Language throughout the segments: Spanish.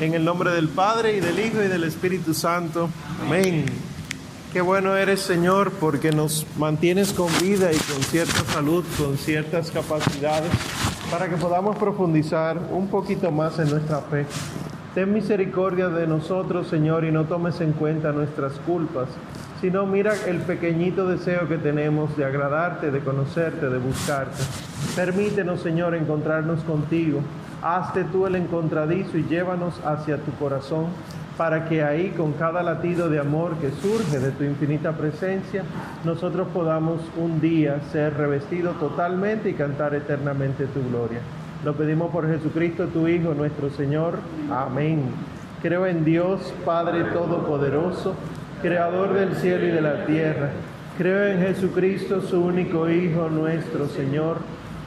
En el nombre del Padre y del Hijo y del Espíritu Santo. Amén. Qué bueno eres, Señor, porque nos mantienes con vida y con cierta salud, con ciertas capacidades, para que podamos profundizar un poquito más en nuestra fe. Ten misericordia de nosotros, Señor, y no tomes en cuenta nuestras culpas, sino mira el pequeñito deseo que tenemos de agradarte, de conocerte, de buscarte. Permítenos, Señor, encontrarnos contigo hazte tú el encontradizo y llévanos hacia tu corazón, para que ahí, con cada latido de amor que surge de tu infinita presencia, nosotros podamos un día ser revestidos totalmente y cantar eternamente tu gloria. Lo pedimos por Jesucristo, tu Hijo, nuestro Señor. Amén. Creo en Dios, Padre Todopoderoso, Creador del cielo y de la tierra. Creo en Jesucristo, su único Hijo, nuestro Señor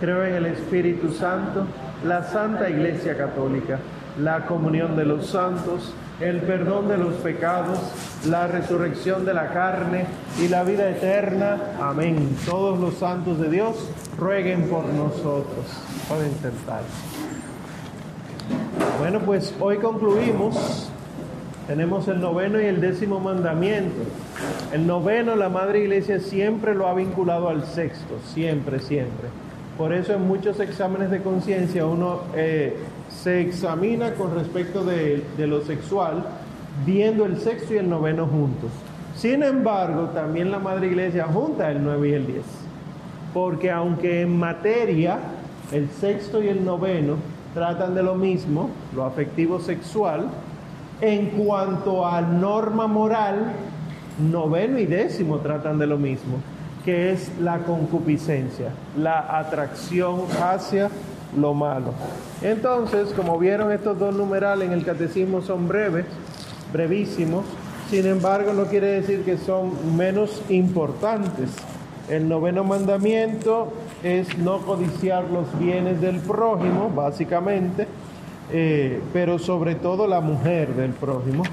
Creo en el Espíritu Santo, la Santa Iglesia Católica, la comunión de los santos, el perdón de los pecados, la resurrección de la carne y la vida eterna. Amén. Todos los santos de Dios rueguen por nosotros. Pueden sentar. Bueno, pues hoy concluimos. Tenemos el noveno y el décimo mandamiento. El noveno, la Madre Iglesia siempre lo ha vinculado al sexto, siempre, siempre. Por eso en muchos exámenes de conciencia uno eh, se examina con respecto de, lo sexual, viendo el sexto y el noveno juntos. Sin embargo, también la Madre Iglesia junta el 9 y el 10. Porque aunque en materia el sexto y el noveno tratan de lo mismo, lo afectivo sexual, en cuanto a norma moral, noveno y décimo tratan de lo mismo que es la concupiscencia, la atracción hacia lo malo. Entonces, como vieron estos dos numerales en el catecismo son breves, brevísimos, sin embargo no quiere decir que son menos importantes. El noveno mandamiento es no codiciar los bienes del prójimo, básicamente, eh, pero sobre todo la mujer del prójimo.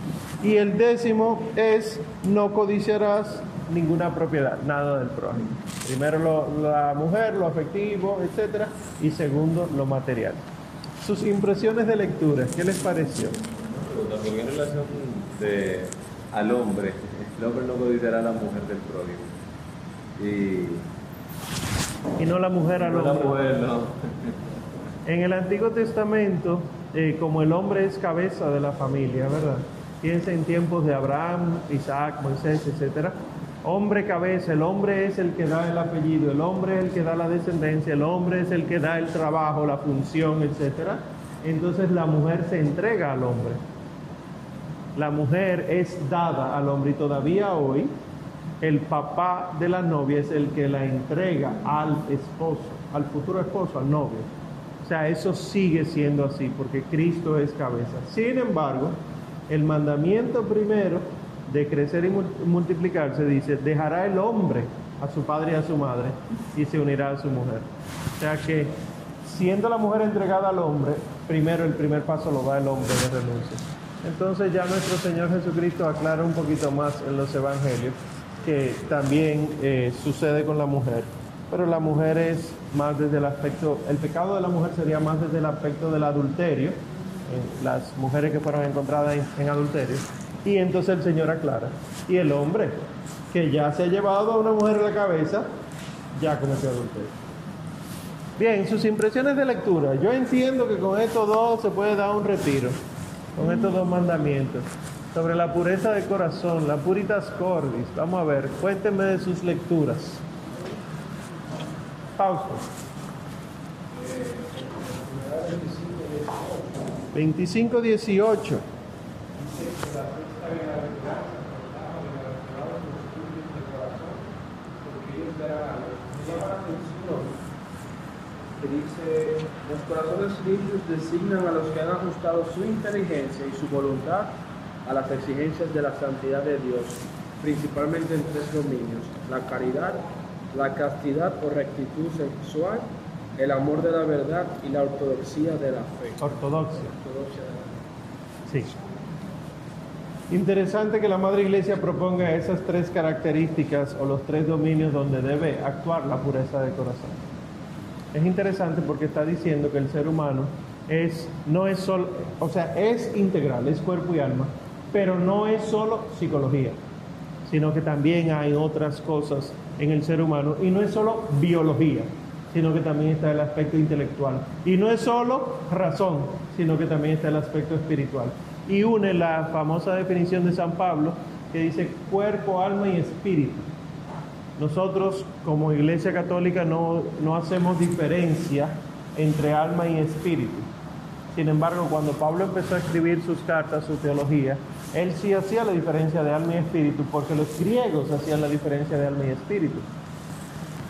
Y el décimo es no codiciarás ninguna propiedad, nada del prójimo. Primero la mujer, lo afectivo, etcétera, y segundo lo material. Sus impresiones de lectura, ¿qué les pareció? ¿Por qué en relación de, al hombre? El hombre no codiciará a la mujer del prójimo. Y, y no la mujer al hombre. La mujer, no. En el Antiguo Testamento, eh, como el hombre es cabeza de la familia, ¿verdad? Piensa en tiempos de Abraham, Isaac, Moisés, etcétera hombre cabeza, el hombre es el que da el apellido, el hombre es el que da la descendencia, el hombre es el que da el trabajo, la función, etc. Entonces la mujer se entrega al hombre. La mujer es dada al hombre y todavía hoy el papá de la novia es el que la entrega al esposo, al futuro esposo, al novio. O sea, eso sigue siendo así porque Cristo es cabeza. Sin embargo, el mandamiento primero de crecer y multiplicarse, dice, dejará el hombre a su padre y a su madre y se unirá a su mujer. O sea que siendo la mujer entregada al hombre, primero el primer paso lo da el hombre de renuncia. Entonces ya nuestro Señor Jesucristo aclara un poquito más en los evangelios que también eh, sucede con la mujer. Pero la mujer es más desde el aspecto, el pecado de la mujer sería más desde el aspecto del adulterio, las mujeres que fueron encontradas en adulterio, y entonces el Señor aclara. Y el hombre que ya se ha llevado a una mujer en la cabeza, ya cometió adulterio. Bien, sus impresiones de lectura. Yo entiendo que con estos dos se puede dar un retiro, con estos dos mandamientos. Sobre la pureza de corazón, la puritas cordis. Vamos a ver, cuéntenme de sus lecturas. Pausa. 25-18. que dice, los corazones limpios designan a los que han ajustado su inteligencia y su voluntad a las exigencias de la santidad de Dios, principalmente en tres dominios, la caridad, la castidad o rectitud sexual, el amor de la verdad y la ortodoxia de la fe. Ortodoxia. Ortodoxia de la fe. Sí. Interesante que la Madre Iglesia proponga esas tres características o los tres dominios donde debe actuar la pureza de corazón. Es interesante porque está diciendo que el ser humano es, no es solo, o sea, es integral, es cuerpo y alma, pero no es solo psicología, sino que también hay otras cosas en el ser humano y no es solo biología, sino que también está el aspecto intelectual. Y no es solo razón, sino que también está el aspecto espiritual y une la famosa definición de San Pablo que dice cuerpo, alma y espíritu. Nosotros como Iglesia Católica no, no hacemos diferencia entre alma y espíritu. Sin embargo, cuando Pablo empezó a escribir sus cartas, su teología, él sí hacía la diferencia de alma y espíritu, porque los griegos hacían la diferencia de alma y espíritu.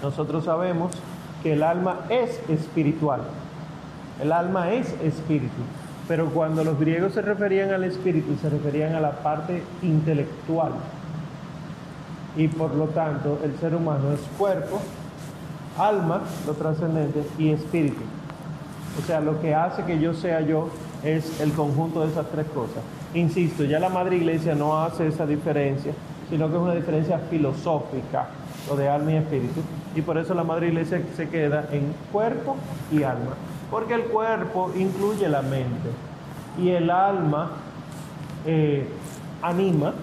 Nosotros sabemos que el alma es espiritual. El alma es espíritu. Pero cuando los griegos se referían al espíritu, se referían a la parte intelectual. Y por lo tanto, el ser humano es cuerpo, alma, lo trascendente, y espíritu. O sea, lo que hace que yo sea yo es el conjunto de esas tres cosas. Insisto, ya la Madre Iglesia no hace esa diferencia, sino que es una diferencia filosófica, lo de alma y espíritu. Y por eso la Madre Iglesia se queda en cuerpo y alma. Porque el cuerpo incluye la mente y el alma eh, anima,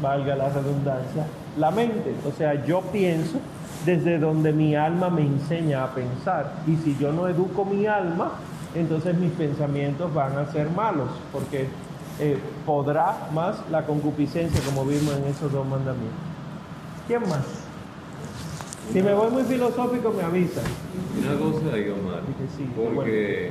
valga la redundancia, la mente. O sea, yo pienso desde donde mi alma me enseña a pensar. Y si yo no educo mi alma, entonces mis pensamientos van a ser malos, porque eh, podrá más la concupiscencia, como vimos en esos dos mandamientos. ¿Quién más? Si me voy muy filosófico, me avisan. Una cosa, Dije sí, porque,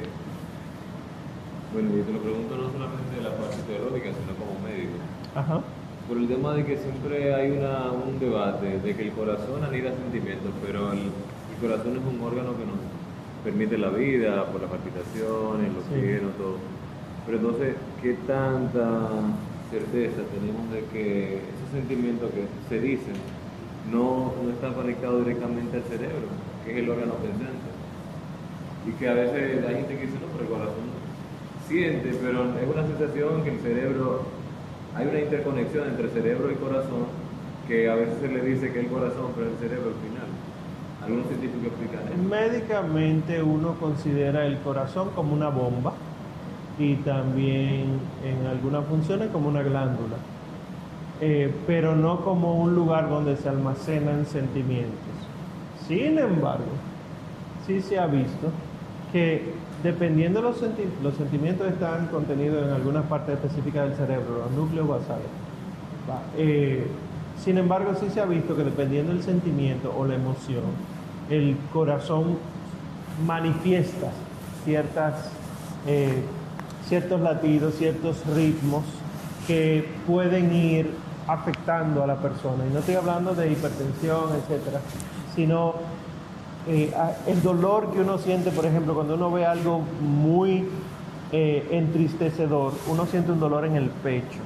bueno, yo te lo pregunto no solamente de la parte teológica, sino como médico. Ajá. Por el tema de que siempre hay una, un debate de que el corazón anida sentimientos, pero el, el corazón es un órgano que nos permite la vida por las palpitaciones, los Sí. oxígeno, todo. Pero entonces, ¿qué tanta certeza tenemos de que esos sentimientos que se dicen no, no están conectados directamente al cerebro, que es el órgano pensante? Y que a veces hay gente que dice, no, pero el corazón siente, pero es una sensación que el cerebro, hay una interconexión entre cerebro y corazón, que a veces se le dice que el corazón, pero el cerebro al final. Algunos científicos explican eso. Médicamente uno considera el corazón como una bomba y también en algunas funciones como una glándula, Eh, pero no como un lugar donde se almacenan sentimientos. Sin embargo, sí se ha visto que dependiendo de los, senti- los sentimientos están contenidos en algunas partes específicas del cerebro, los núcleos basales. Eh, sin embargo, sí se ha visto que dependiendo del sentimiento o la emoción, el corazón manifiesta ciertas, eh, ciertos latidos, ciertos ritmos que pueden ir afectando a la persona. Y no estoy hablando de hipertensión, etcétera, sino eh, el dolor que uno siente, por ejemplo, cuando uno ve algo muy eh, entristecedor, uno siente un dolor en el pecho,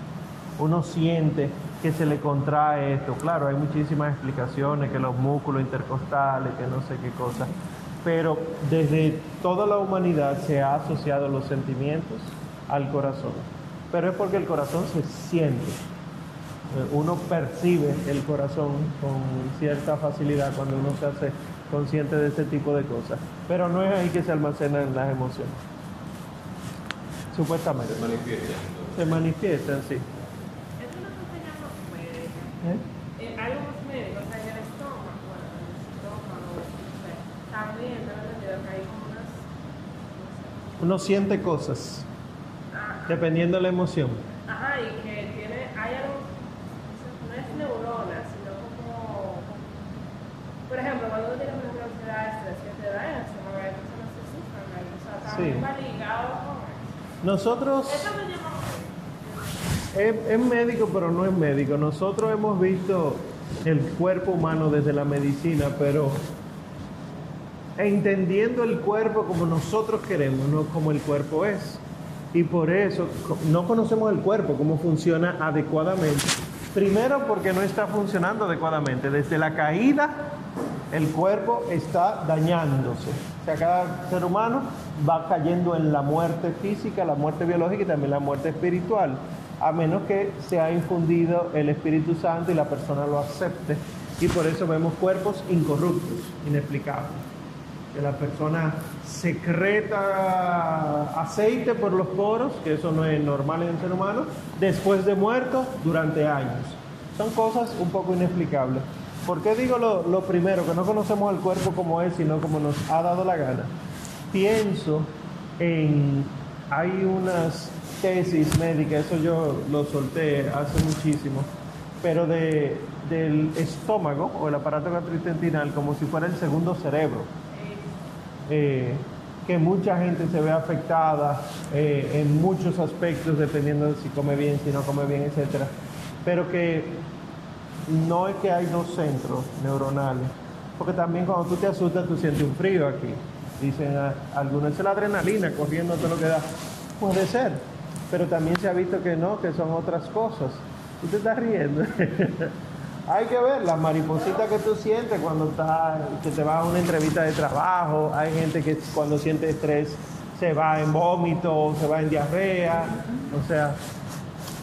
uno siente que se le contrae esto. Claro, hay muchísimas explicaciones, que los músculos intercostales, que no sé qué cosa, pero desde toda la humanidad se ha asociado los sentimientos al corazón. Pero es porque el corazón se siente. Eh, Uno percibe el corazón con cierta facilidad cuando uno se hace consciente de este tipo de cosas. Pero no es ahí que se almacenan las emociones. Supuestamente. Se manifiesta. Se manifiestan, sí. ¿Eh? Eh, hay unos médicos, o sea, en el estómago, bueno, en el estómago, no también entendido que hay como unas, Uno siente cosas dependiendo de la emoción. ajá, y que tiene, hay algo, no es neuronas, sino como, por ejemplo, cuando uno tiene una ansiedad, estrés, que te da eso, ¿no? Hay personas que sufren, de eso, o sea, también Sí. va ligado con eso. Nosotros, Eso llamamos es, es médico, pero no es médico. Nosotros hemos visto el cuerpo humano desde la medicina, pero entendiendo el cuerpo como nosotros queremos, no como el cuerpo es. Y por eso no conocemos el cuerpo, cómo funciona adecuadamente. Primero porque no está funcionando adecuadamente. Desde la caída el cuerpo está dañándose. O sea, cada ser humano va cayendo en la muerte física, la muerte biológica y también la muerte espiritual, a menos que se ha infundido el Espíritu Santo y la persona lo acepte. Y por eso vemos cuerpos incorruptos, inexplicables. Que la persona secreta aceite por los poros, que eso no es normal en el ser humano, después de muerto durante años. Son cosas un poco inexplicables. ¿Por qué digo lo, primero? Que no conocemos el cuerpo como es, sino como nos ha dado la gana. Pienso en, hay unas tesis médicas, eso yo lo solté hace muchísimo, pero de, del estómago o el aparato gastrointestinal como si fuera el segundo cerebro. Eh, que mucha gente se ve afectada eh, en muchos aspectos, dependiendo de si come bien, si no come bien, etc. Pero que no es que hay dos centros neuronales, porque también cuando tú te asustas tú sientes un frío aquí. Dicen ah, algunos es la adrenalina corriendo todo lo que da. Puede ser, pero también se ha visto que no, que son otras cosas. Tú te estás riendo. hay que ver las maripositas que tú sientes cuando que te vas a una entrevista de trabajo. Hay gente que cuando siente estrés se va en vómito, se va en diarrea. O sea,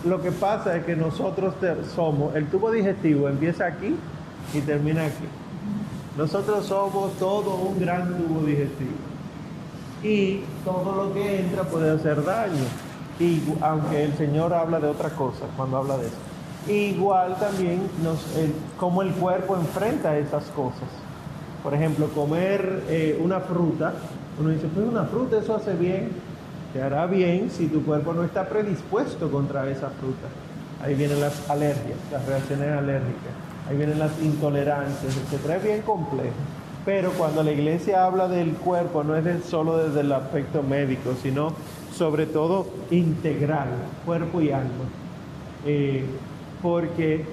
lo que pasa es que nosotros somos, el tubo digestivo empieza aquí y termina aquí. Nosotros somos todo un gran tubo digestivo. Y todo lo que entra puede hacer daño. Y aunque el Señor habla de otra cosa cuando habla de eso. Igual también nos, cómo el cuerpo enfrenta esas cosas. Por ejemplo, comer eh, una fruta, uno dice, pues una fruta, eso hace bien te hará bien si tu cuerpo no está predispuesto contra esa fruta. Ahí vienen las alergias, las reacciones alérgicas, ahí vienen las intolerancias, etc. Es bien complejo. Pero cuando la iglesia habla del cuerpo, no es solo desde el aspecto médico, sino sobre todo integral, cuerpo y alma. Eh, porque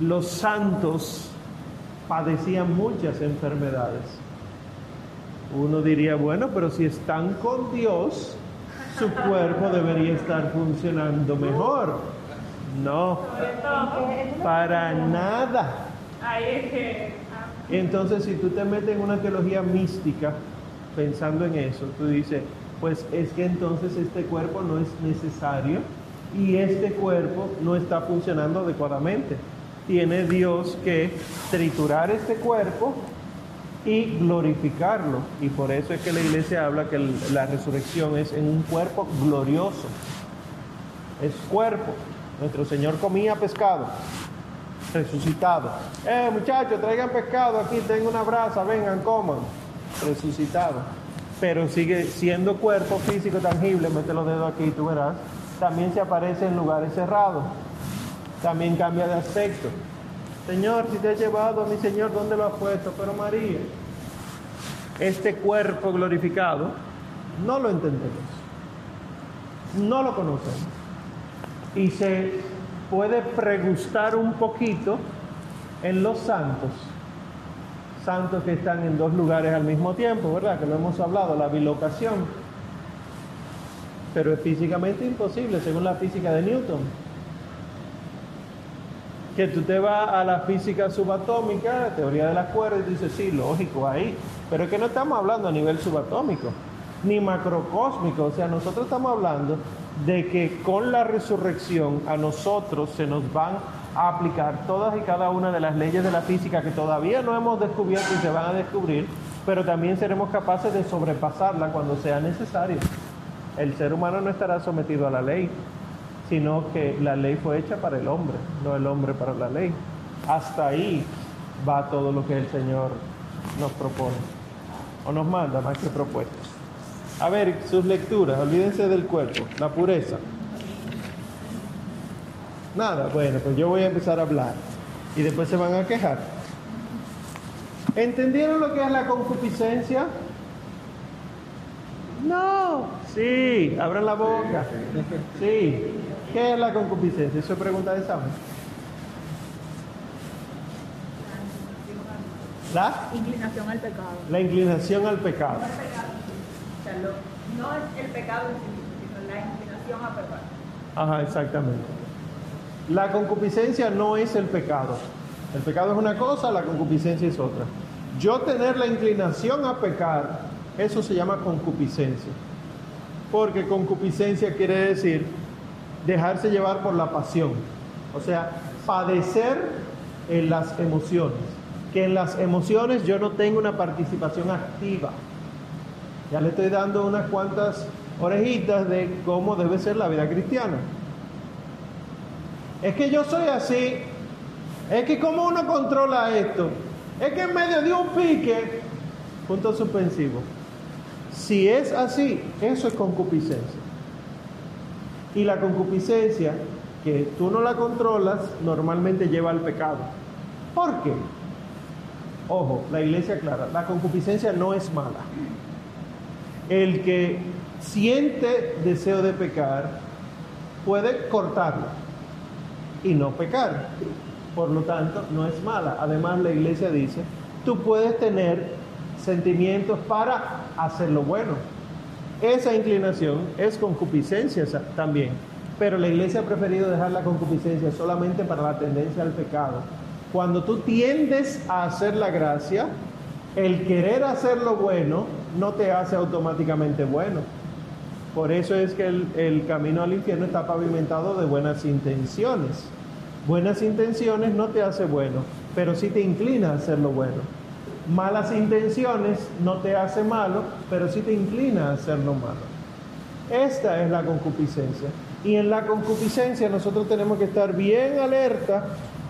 los santos padecían muchas enfermedades. Uno diría, bueno, pero si están con Dios, su cuerpo debería estar funcionando mejor. No, para nada. Entonces, si tú te metes en una teología mística pensando en eso, tú dices, pues es que entonces este cuerpo no es necesario y este cuerpo no está funcionando adecuadamente. Tiene Dios que triturar este cuerpo y glorificarlo. Y por eso es que la iglesia habla que la resurrección es en un cuerpo glorioso. Es cuerpo. Nuestro Señor comía pescado, resucitado. Eh, muchachos, traigan pescado aquí, tengo una brasa, vengan, coman. Resucitado. Pero sigue siendo cuerpo físico tangible, mete los dedos aquí, tú verás. También se aparece en lugares cerrados. También cambia de aspecto. Señor, si te has llevado a mi Señor, ¿dónde lo has puesto? Pero María, este cuerpo glorificado, no lo entendemos, no lo conocemos. Y se puede pregustar un poquito en los santos, santos que están en dos lugares al mismo tiempo, ¿verdad? Que lo hemos hablado, la bilocación. Pero es físicamente imposible, según la física de Newton que tú te vas a la física subatómica, la teoría de las cuerdas, y dices, sí, lógico, ahí. Pero es que no estamos hablando a nivel subatómico, ni macrocósmico. O sea, nosotros estamos hablando de que con la resurrección a nosotros se nos van a aplicar todas y cada una de las leyes de la física que todavía no hemos descubierto y se van a descubrir, pero también seremos capaces de sobrepasarla cuando sea necesario. El ser humano no estará sometido a la ley, sino que la ley fue hecha para el hombre, no el hombre para la ley. Hasta ahí va todo lo que el Señor nos propone, o nos manda más que propuestas. A ver, sus lecturas, olvídense del cuerpo, la pureza. Nada, bueno, pues yo voy a empezar a hablar y después se van a quejar. ¿Entendieron lo que es la concupiscencia? No, sí, abran la boca. Sí, ¿Qué es la concupiscencia? Eso es pregunta de examen. La inclinación al pecado. La inclinación al pecado. No, es el pecado sino la inclinación a pecar. Ajá, exactamente. La concupiscencia no es el pecado. El pecado es una cosa, la concupiscencia es otra. Yo tener la inclinación a pecar, eso se llama concupiscencia. Porque concupiscencia quiere decir dejarse llevar por la pasión. O sea, padecer en las emociones. Que en las emociones yo no tengo una participación activa. Ya le estoy dando unas cuantas orejitas de cómo debe ser la vida cristiana. Es que yo soy así. Es que cómo uno controla esto. Es que en medio de un pique, punto suspensivo. Si es así, eso es concupiscencia. Y la concupiscencia, que tú no la controlas, normalmente lleva al pecado. ¿Por qué? Ojo, la iglesia clara, la concupiscencia no es mala. El que siente deseo de pecar puede cortarlo y no pecar. Por lo tanto, no es mala. Además, la iglesia dice, tú puedes tener sentimientos para hacer lo bueno. Esa inclinación es concupiscencia también. Pero la iglesia ha preferido dejar la concupiscencia solamente para la tendencia al pecado. Cuando tú tiendes a hacer la gracia, el querer hacer lo bueno no te hace automáticamente bueno. Por eso es que el, el camino al infierno está pavimentado de buenas intenciones. Buenas intenciones no te hace bueno, pero sí te inclina a hacer lo bueno. Malas intenciones no te hace malo, pero sí te inclina a hacer lo malo. Esta es la concupiscencia. Y en la concupiscencia nosotros tenemos que estar bien alerta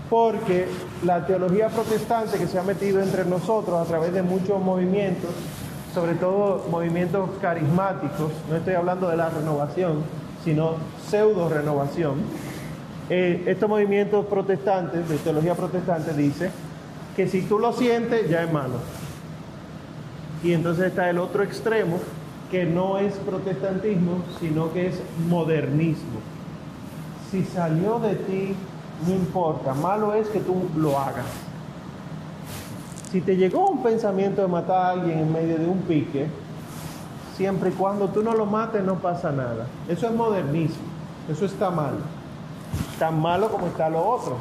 porque la teología protestante que se ha metido entre nosotros a través de muchos movimientos, sobre todo movimientos carismáticos, no estoy hablando de la renovación, sino pseudo renovación, eh, estos movimientos protestantes, de teología protestante, dice que si tú lo sientes, ya es malo. Y entonces está el otro extremo, que no es protestantismo, sino que es modernismo. Si salió de ti, no importa, malo es que tú lo hagas. Si te llegó un pensamiento de matar a alguien en medio de un pique, siempre y cuando tú no lo mates no pasa nada. Eso es modernismo, eso está mal. Tan malo como está lo otro.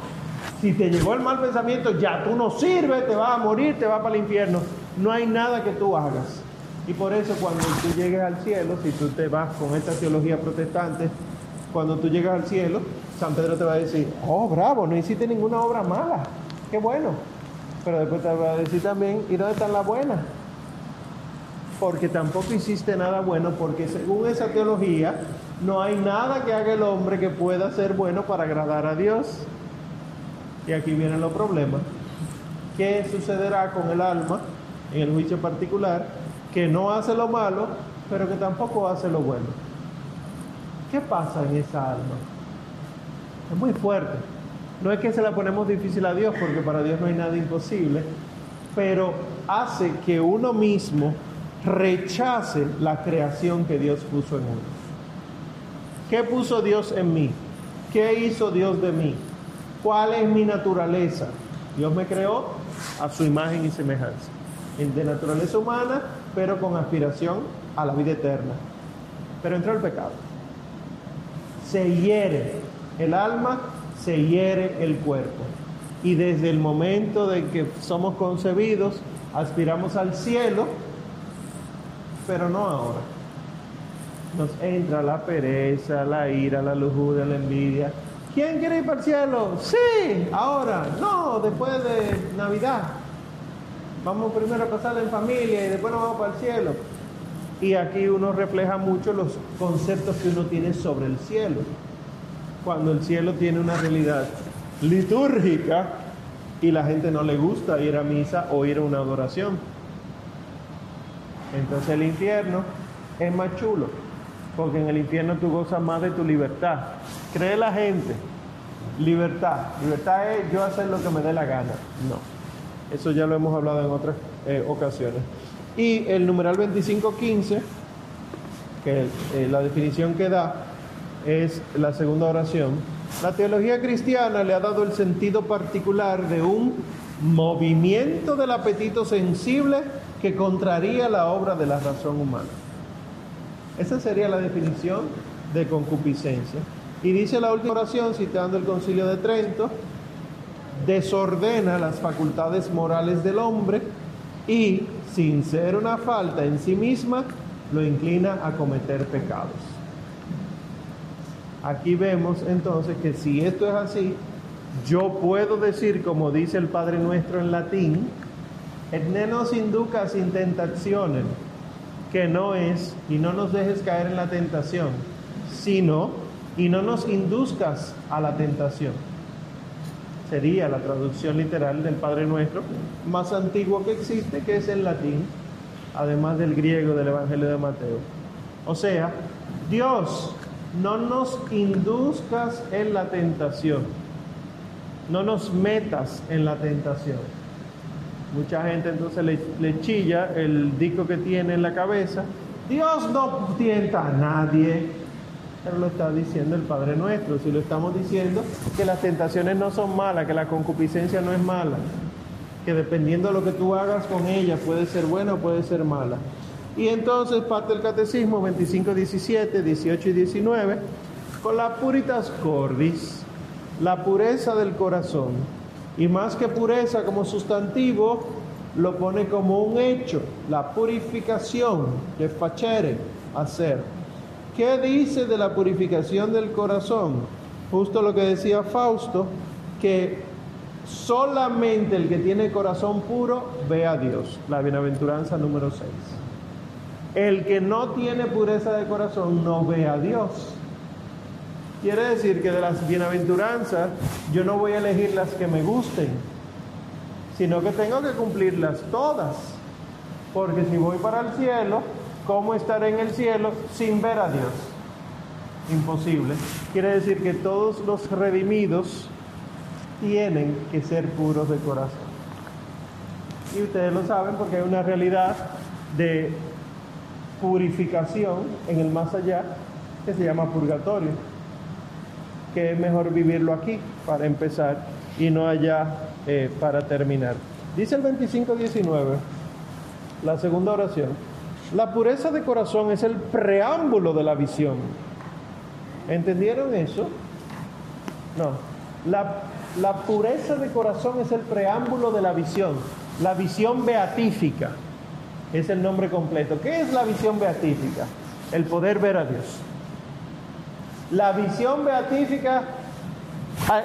Si te llegó el mal pensamiento, ya tú no sirves, te vas a morir, te vas para el infierno. No hay nada que tú hagas. Y por eso cuando tú llegues al cielo, si tú te vas con esta teología protestante, cuando tú llegas al cielo, San Pedro te va a decir, oh, bravo, no hiciste ninguna obra mala, qué bueno. Pero después te va a decir también, ¿y dónde están las buenas? Porque tampoco hiciste nada bueno, porque según esa teología, no hay nada que haga el hombre que pueda ser bueno para agradar a Dios. Y aquí vienen los problemas. ¿Qué sucederá con el alma en el juicio particular que no hace lo malo, pero que tampoco hace lo bueno? ¿Qué pasa en esa alma? Es muy fuerte. No es que se la ponemos difícil a Dios, porque para Dios no hay nada imposible, pero hace que uno mismo rechace la creación que Dios puso en uno. ¿Qué puso Dios en mí? ¿Qué hizo Dios de mí? ¿Cuál es mi naturaleza? Dios me creó a su imagen y semejanza. De naturaleza humana, pero con aspiración a la vida eterna. Pero entró el pecado. Se hiere el alma, se hiere el cuerpo. Y desde el momento de que somos concebidos, aspiramos al cielo, pero no ahora. Nos entra la pereza, la ira, la lujuria, la envidia. ¿Quién quiere ir para el cielo? Sí, ahora, no, después de Navidad. Vamos primero a pasarla en familia y después nos vamos para el cielo. Y aquí uno refleja mucho los conceptos que uno tiene sobre el cielo. Cuando el cielo tiene una realidad litúrgica y la gente no le gusta ir a misa o ir a una adoración. Entonces el infierno es más chulo, porque en el infierno tú gozas más de tu libertad. Cree la gente, libertad. Libertad es yo hacer lo que me dé la gana. No, eso ya lo hemos hablado en otras eh, ocasiones. Y el numeral 2515, que eh, la definición que da es la segunda oración. La teología cristiana le ha dado el sentido particular de un movimiento del apetito sensible que contraría la obra de la razón humana. Esa sería la definición de concupiscencia. Y dice la última oración, citando el concilio de Trento, desordena las facultades morales del hombre y, sin ser una falta en sí misma, lo inclina a cometer pecados. Aquí vemos entonces que si esto es así, yo puedo decir, como dice el Padre Nuestro en latín, et ne nos inducas in tentaciones, que no es, y no nos dejes caer en la tentación, sino, y no nos induzcas a la tentación. Sería la traducción literal del Padre Nuestro, más antiguo que existe, que es el latín, además del griego del Evangelio de Mateo. O sea, Dios, no nos induzcas en la tentación, no nos metas en la tentación. Mucha gente entonces le, le, chilla el disco que tiene en la cabeza. Dios no tienta a nadie. Pero lo está diciendo el Padre Nuestro. Si lo estamos diciendo, que las tentaciones no son malas, que la concupiscencia no es mala. Que dependiendo de lo que tú hagas con ella, puede ser buena o puede ser mala. Y entonces parte del Catecismo 25, 17, 18 y 19, con la puritas cordis, la pureza del corazón y más que pureza como sustantivo, lo pone como un hecho, la purificación de facere, hacer. ¿Qué dice de la purificación del corazón? Justo lo que decía Fausto, que solamente el que tiene corazón puro ve a Dios, la bienaventuranza número 6. El que no tiene pureza de corazón no ve a Dios. Quiere decir que de las bienaventuranzas yo no voy a elegir las que me gusten, sino que tengo que cumplirlas todas. Porque si voy para el cielo, ¿cómo estaré en el cielo sin ver a Dios? Imposible. Quiere decir que todos los redimidos tienen que ser puros de corazón. Y ustedes lo saben porque hay una realidad de purificación en el más allá que se llama purgatorio que es mejor vivirlo aquí para empezar y no allá eh, para terminar. Dice el 25-19, la segunda oración, la pureza de corazón es el preámbulo de la visión. ¿Entendieron eso? No, la, la pureza de corazón es el preámbulo de la visión, la visión beatífica es el nombre completo. ¿Qué es la visión beatífica? El poder ver a Dios. La visión beatífica,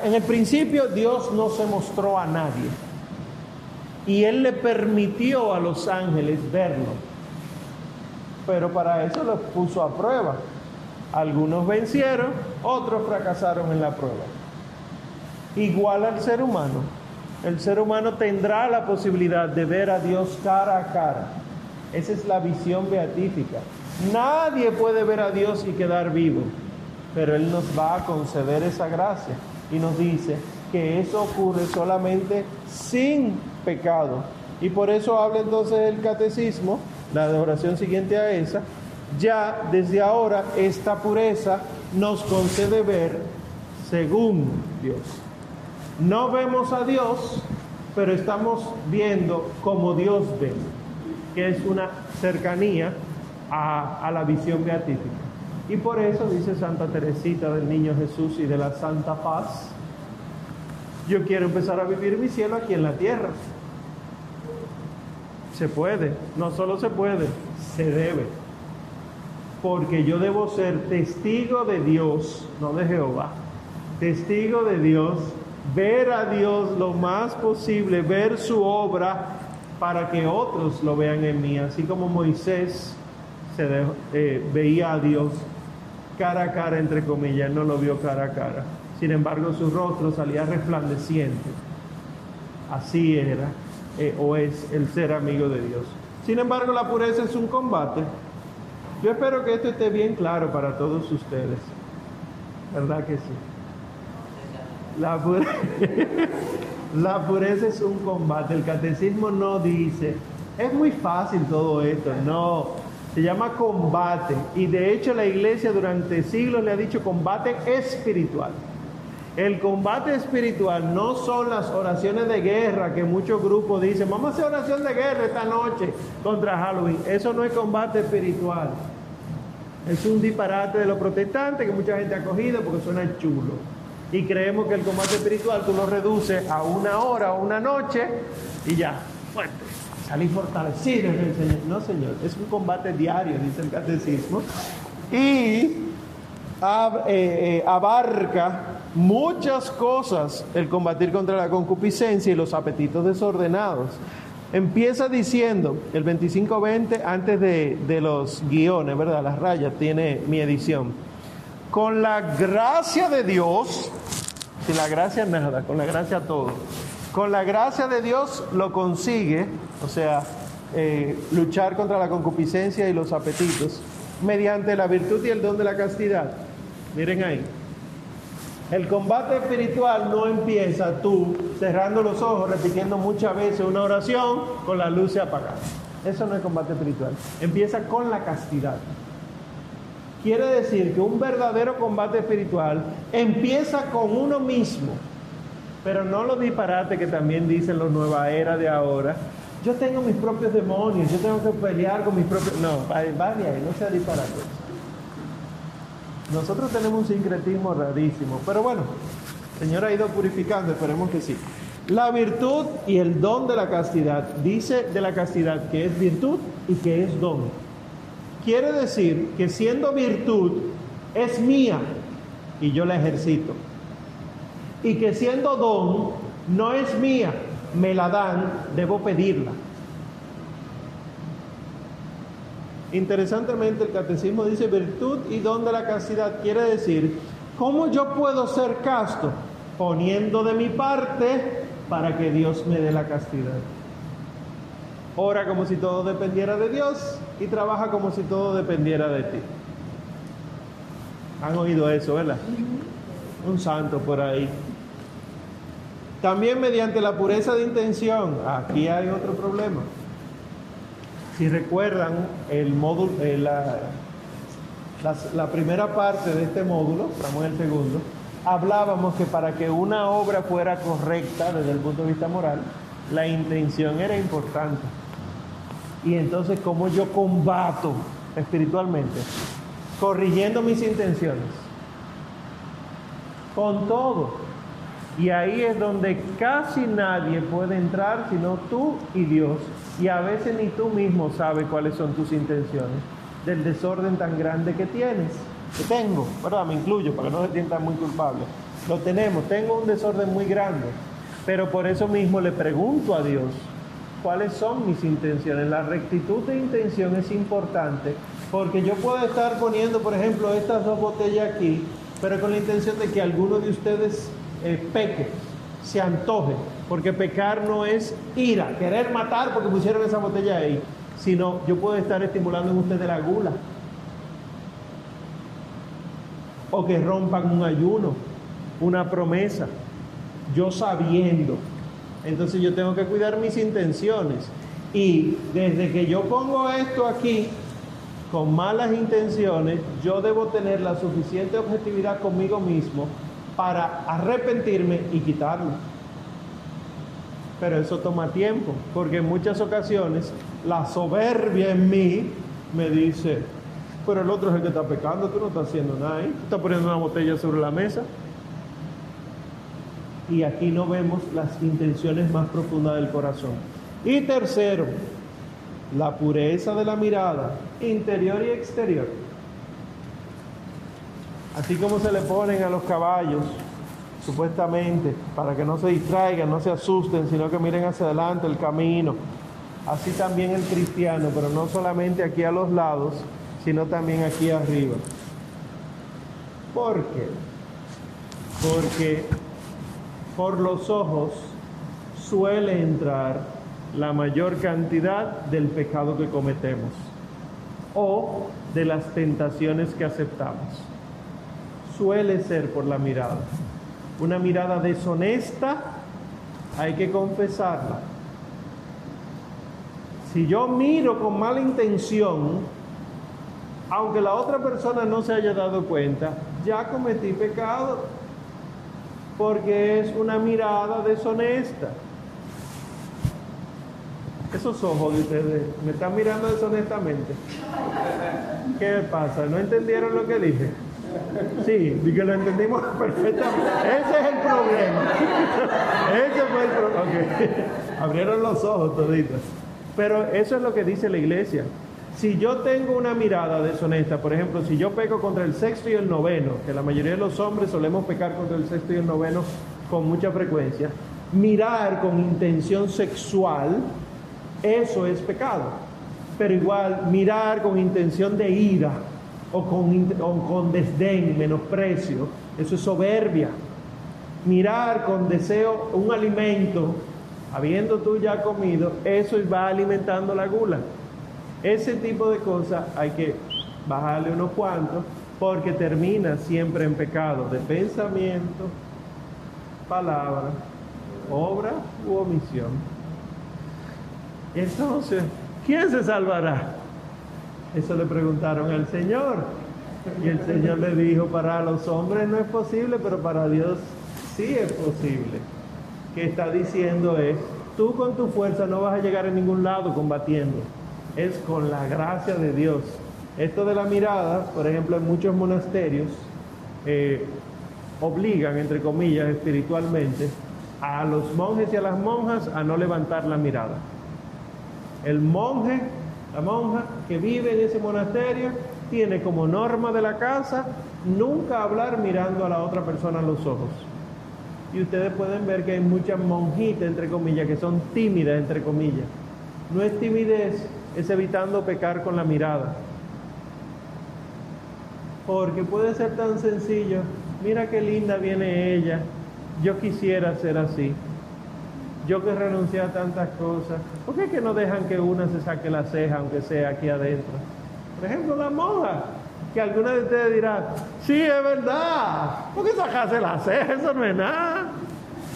en el principio Dios no se mostró a nadie. Y Él le permitió a los ángeles verlo. Pero para eso los puso a prueba. Algunos vencieron, otros fracasaron en la prueba. Igual al ser humano. El ser humano tendrá la posibilidad de ver a Dios cara a cara. Esa es la visión beatífica. Nadie puede ver a Dios y quedar vivo pero Él nos va a conceder esa gracia y nos dice que eso ocurre solamente sin pecado. Y por eso habla entonces el catecismo, la oración siguiente a esa, ya desde ahora esta pureza nos concede ver según Dios. No vemos a Dios, pero estamos viendo como Dios ve, que es una cercanía a, a la visión beatífica. Y por eso dice Santa Teresita del Niño Jesús y de la Santa Paz, yo quiero empezar a vivir mi cielo aquí en la tierra. Se puede, no solo se puede, se debe. Porque yo debo ser testigo de Dios, no de Jehová. Testigo de Dios, ver a Dios lo más posible, ver su obra para que otros lo vean en mí. Así como Moisés se eh, veía a Dios cara a cara, entre comillas, no lo vio cara a cara. Sin embargo, su rostro salía resplandeciente. Así era eh, o es el ser amigo de Dios. Sin embargo, la pureza es un combate. Yo espero que esto esté bien claro para todos ustedes. ¿Verdad que sí? La pureza, la pureza es un combate. El catecismo no dice, es muy fácil todo esto. No, se llama combate. Y de hecho la iglesia durante siglos le ha dicho combate espiritual. El combate espiritual no son las oraciones de guerra que muchos grupos dicen, vamos a hacer oración de guerra esta noche contra Halloween. Eso no es combate espiritual. Es un disparate de los protestantes que mucha gente ha cogido porque suena chulo. Y creemos que el combate espiritual tú lo reduces a una hora o una noche y ya, fuerte. Salí fortalecido en el Señor. No, Señor, es un combate diario, dice el catecismo. Y eh, eh, abarca muchas cosas el combatir contra la concupiscencia y los apetitos desordenados. Empieza diciendo, el 25-20, antes de, de los guiones, ¿verdad? Las rayas, tiene mi edición. Con la gracia de Dios, sin la gracia nada, con la gracia todo. Con la gracia de Dios lo consigue, o sea, eh, luchar contra la concupiscencia y los apetitos, mediante la virtud y el don de la castidad. Miren ahí. El combate espiritual no empieza tú cerrando los ojos, repitiendo muchas veces una oración con la luz apagada. Eso no es combate espiritual. Empieza con la castidad. Quiere decir que un verdadero combate espiritual empieza con uno mismo, pero no los disparates que también dicen los nueva era de ahora. Yo tengo mis propios demonios, yo tengo que pelear con mis propios... No, va va de ahí, no sea disparate. Nosotros tenemos un sincretismo rarísimo, pero bueno, el Señor ha ido purificando, esperemos que sí. La virtud y el don de la castidad, dice de la castidad que es virtud y que es don. Quiere decir que siendo virtud es mía y yo la ejercito. Y que siendo don no es mía, me la dan, debo pedirla. Interesantemente el catecismo dice virtud y don de la castidad. Quiere decir, ¿cómo yo puedo ser casto? Poniendo de mi parte para que Dios me dé la castidad. Ora como si todo dependiera de Dios y trabaja como si todo dependiera de ti. Han oído eso, ¿verdad? Un santo por ahí. También mediante la pureza de intención. Aquí hay otro problema. Si recuerdan el eh, la, las- la primera parte de este módulo, estamos en el segundo, hablábamos que para que una obra fuera correcta desde el punto de vista moral, la intención era importante. Y entonces, ¿cómo yo combato espiritualmente? Corrigiendo mis intenciones. Con todo. Y ahí es donde casi nadie puede entrar sino tú y Dios. Y a veces ni tú mismo sabes cuáles son tus intenciones del desorden tan grande que tienes. Que tengo, ¿verdad? Me incluyo para que no se sientan muy culpables. Lo tenemos, tengo un desorden muy grande. Pero por eso mismo le pregunto a Dios cuáles son mis intenciones. La rectitud de intención es importante porque yo puedo estar poniendo, por ejemplo, estas dos botellas aquí, pero con la intención de que alguno de ustedes eh, peque, se antoje, porque pecar no es ira, querer matar porque pusieron esa botella ahí, sino yo puedo estar estimulando en ustedes la gula, o que rompan un ayuno, una promesa, yo sabiendo. Entonces yo tengo que cuidar mis intenciones. Y desde que yo pongo esto aquí, con malas intenciones, yo debo tener la suficiente objetividad conmigo mismo para arrepentirme y quitarlo. Pero eso toma tiempo, porque en muchas ocasiones la soberbia en mí me dice, pero el otro es el que está pecando, tú no estás haciendo nada tú estás poniendo una botella sobre la mesa. Y aquí no vemos las intenciones más profundas del corazón. Y tercero, la pureza de la mirada, interior y exterior. Así como se le ponen a los caballos, supuestamente, para que no se distraigan, no se asusten, sino que miren hacia adelante el camino. Así también el cristiano, pero no solamente aquí a los lados, sino también aquí arriba. ¿Por qué? Porque por los ojos suele entrar la mayor cantidad del pecado que cometemos o de las tentaciones que aceptamos. Suele ser por la mirada. Una mirada deshonesta hay que confesarla. Si yo miro con mala intención, aunque la otra persona no se haya dado cuenta, ya cometí pecado porque es una mirada deshonesta. Esos ojos de ustedes me están mirando deshonestamente. ¿Qué pasa? ¿No entendieron lo que dije? Sí, y que lo entendimos perfectamente. Ese es el problema. Ese fue el problema. Abrieron los ojos toditos. Pero eso es lo que dice la iglesia. Si yo tengo una mirada deshonesta, por ejemplo, si yo peco contra el sexto y el noveno, que la mayoría de los hombres solemos pecar contra el sexto y el noveno con mucha frecuencia, mirar con intención sexual, eso es pecado. Pero igual, mirar con intención de ira o con, o con desdén, menosprecio, eso es soberbia. Mirar con deseo un alimento, habiendo tú ya comido, eso va alimentando la gula. Ese tipo de cosas hay que bajarle unos cuantos porque termina siempre en pecado de pensamiento, palabra, obra u omisión. Entonces, ¿quién se salvará? Eso le preguntaron al Señor. Y el Señor le dijo, para los hombres no es posible, pero para Dios sí es posible. Que está diciendo es, tú con tu fuerza no vas a llegar a ningún lado combatiendo es con la gracia de Dios. Esto de la mirada, por ejemplo, en muchos monasterios, eh, obligan, entre comillas, espiritualmente, a los monjes y a las monjas a no levantar la mirada. El monje, la monja que vive en ese monasterio, tiene como norma de la casa nunca hablar mirando a la otra persona a los ojos. Y ustedes pueden ver que hay muchas monjitas, entre comillas, que son tímidas, entre comillas. No es timidez, es evitando pecar con la mirada. Porque puede ser tan sencillo, mira qué linda viene ella, yo quisiera ser así. Yo que renuncié a tantas cosas, ¿por qué que no dejan que una se saque la ceja, aunque sea aquí adentro? Por ejemplo, la monja, que alguna de ustedes dirá, sí, es verdad, ¿por qué sacarse la ceja? Eso no es nada.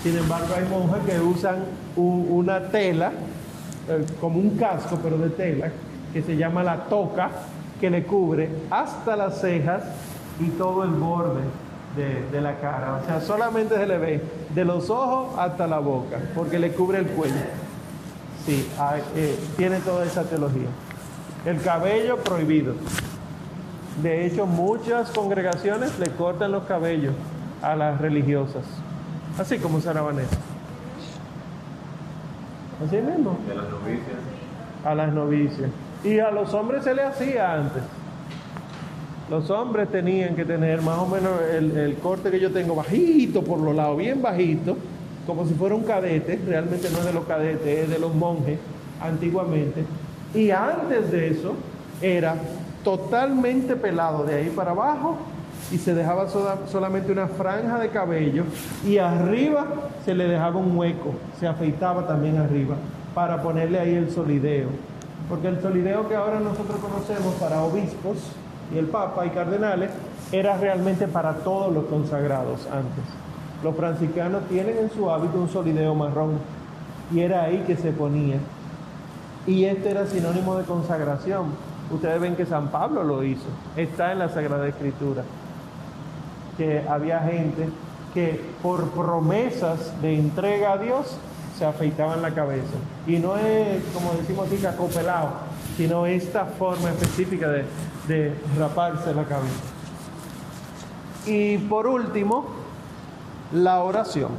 Sin embargo, hay monjas que usan una tela eh, como un casco, pero de tela, que se llama la toca, que le cubre hasta las cejas y todo el borde de, la cara. O sea, solamente se le ve de los ojos hasta la boca, porque le cubre el cuello. Sí, eh, tiene toda esa teología. El cabello prohibido. De hecho, muchas congregaciones le cortan los cabellos a las religiosas, así como Sara Vanessa. Así mismo. De las novicias. A las novicias. Y a los hombres se le hacía antes. Los hombres tenían que tener más o menos el, corte que yo tengo bajito por los lados, bien bajito, como si fuera un cadete. Realmente no es de los cadetes, es de los monjes antiguamente. Y antes de eso era totalmente pelado de ahí para abajo y se dejaba solamente una franja de cabello y arriba se le dejaba un hueco, se afeitaba también arriba para ponerle ahí el solideo. Porque el solideo que ahora nosotros conocemos para obispos y el papa y cardenales era realmente para todos los consagrados antes. Los franciscanos tienen en su hábito un solideo marrón y era ahí que se ponía. Y este era sinónimo de consagración. Ustedes ven que San Pablo lo hizo, está en la Sagrada Escritura que había gente que por promesas de entrega a Dios se afeitaban la cabeza. Y no es, como decimos aquí, cacopelado, sino esta forma específica de, raparse la cabeza. Y por último, la oración,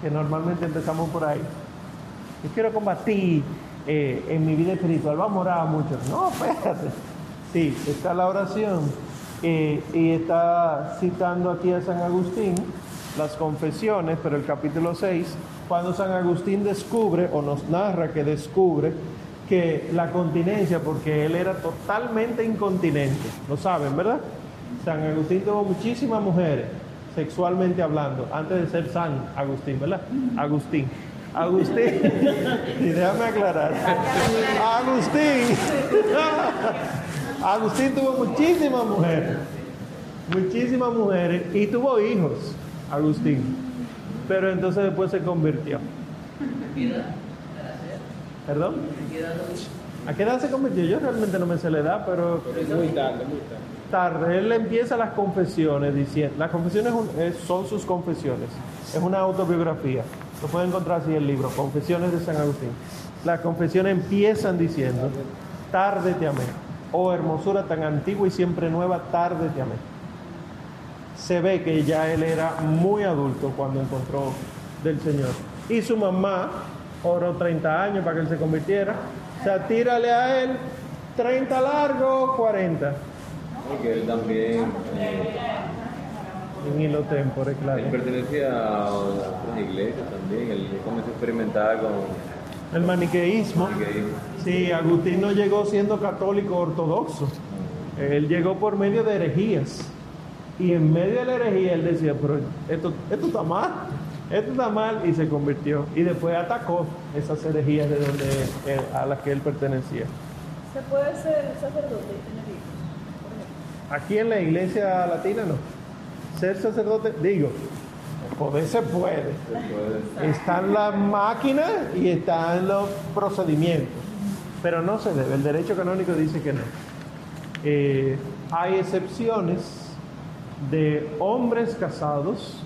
que normalmente empezamos por ahí. Yo quiero combatir eh, en mi vida espiritual, vamos a orar mucho. No, espérate. Sí, está la oración eh, y está citando aquí a San Agustín las confesiones, pero el capítulo 6, cuando San Agustín descubre o nos narra que descubre que la continencia, porque él era totalmente incontinente, lo saben, ¿verdad? San Agustín tuvo muchísimas mujeres, sexualmente hablando, antes de ser San Agustín, ¿verdad? Agustín. Agustín, y déjame aclarar, Agustín Agustín tuvo muchísimas mujeres, muchísimas mujeres y tuvo hijos, Agustín. Pero entonces después se convirtió. ¿Perdón? ¿A qué edad se convirtió? Yo realmente no me sé la edad, pero... Muy tarde, muy tarde. Tarde. Él empieza las confesiones diciendo... Las confesiones son sus confesiones. Es una autobiografía. Lo pueden encontrar así en el libro, Confesiones de San Agustín. Las confesiones empiezan diciendo, tarde te amé. Oh hermosura tan antigua y siempre nueva, tarde te amé. Se ve que ya él era muy adulto cuando encontró del Señor. Y su mamá oró 30 años para que él se convirtiera. O sea, tírale a él 30 largo, 40. Porque él también eh, En hilo tempore, claro. él pertenecía a otras iglesias también. Él comenzó a experimentar con El maniqueísmo. que Sí, Agustín no llegó siendo católico ortodoxo. Él llegó por medio de herejías. Y en medio de la herejía él decía, pero esto, esto está mal, esto está mal, y se convirtió. Y después atacó esas herejías de donde, a las que él pertenecía. ¿Se puede ser sacerdote y tener hijos? Por ejemplo. Aquí en la iglesia latina no. Ser sacerdote, digo, poder se puede. Están las máquinas y están los procedimientos, pero no se debe. El derecho canónico dice que no. Eh, hay excepciones de hombres casados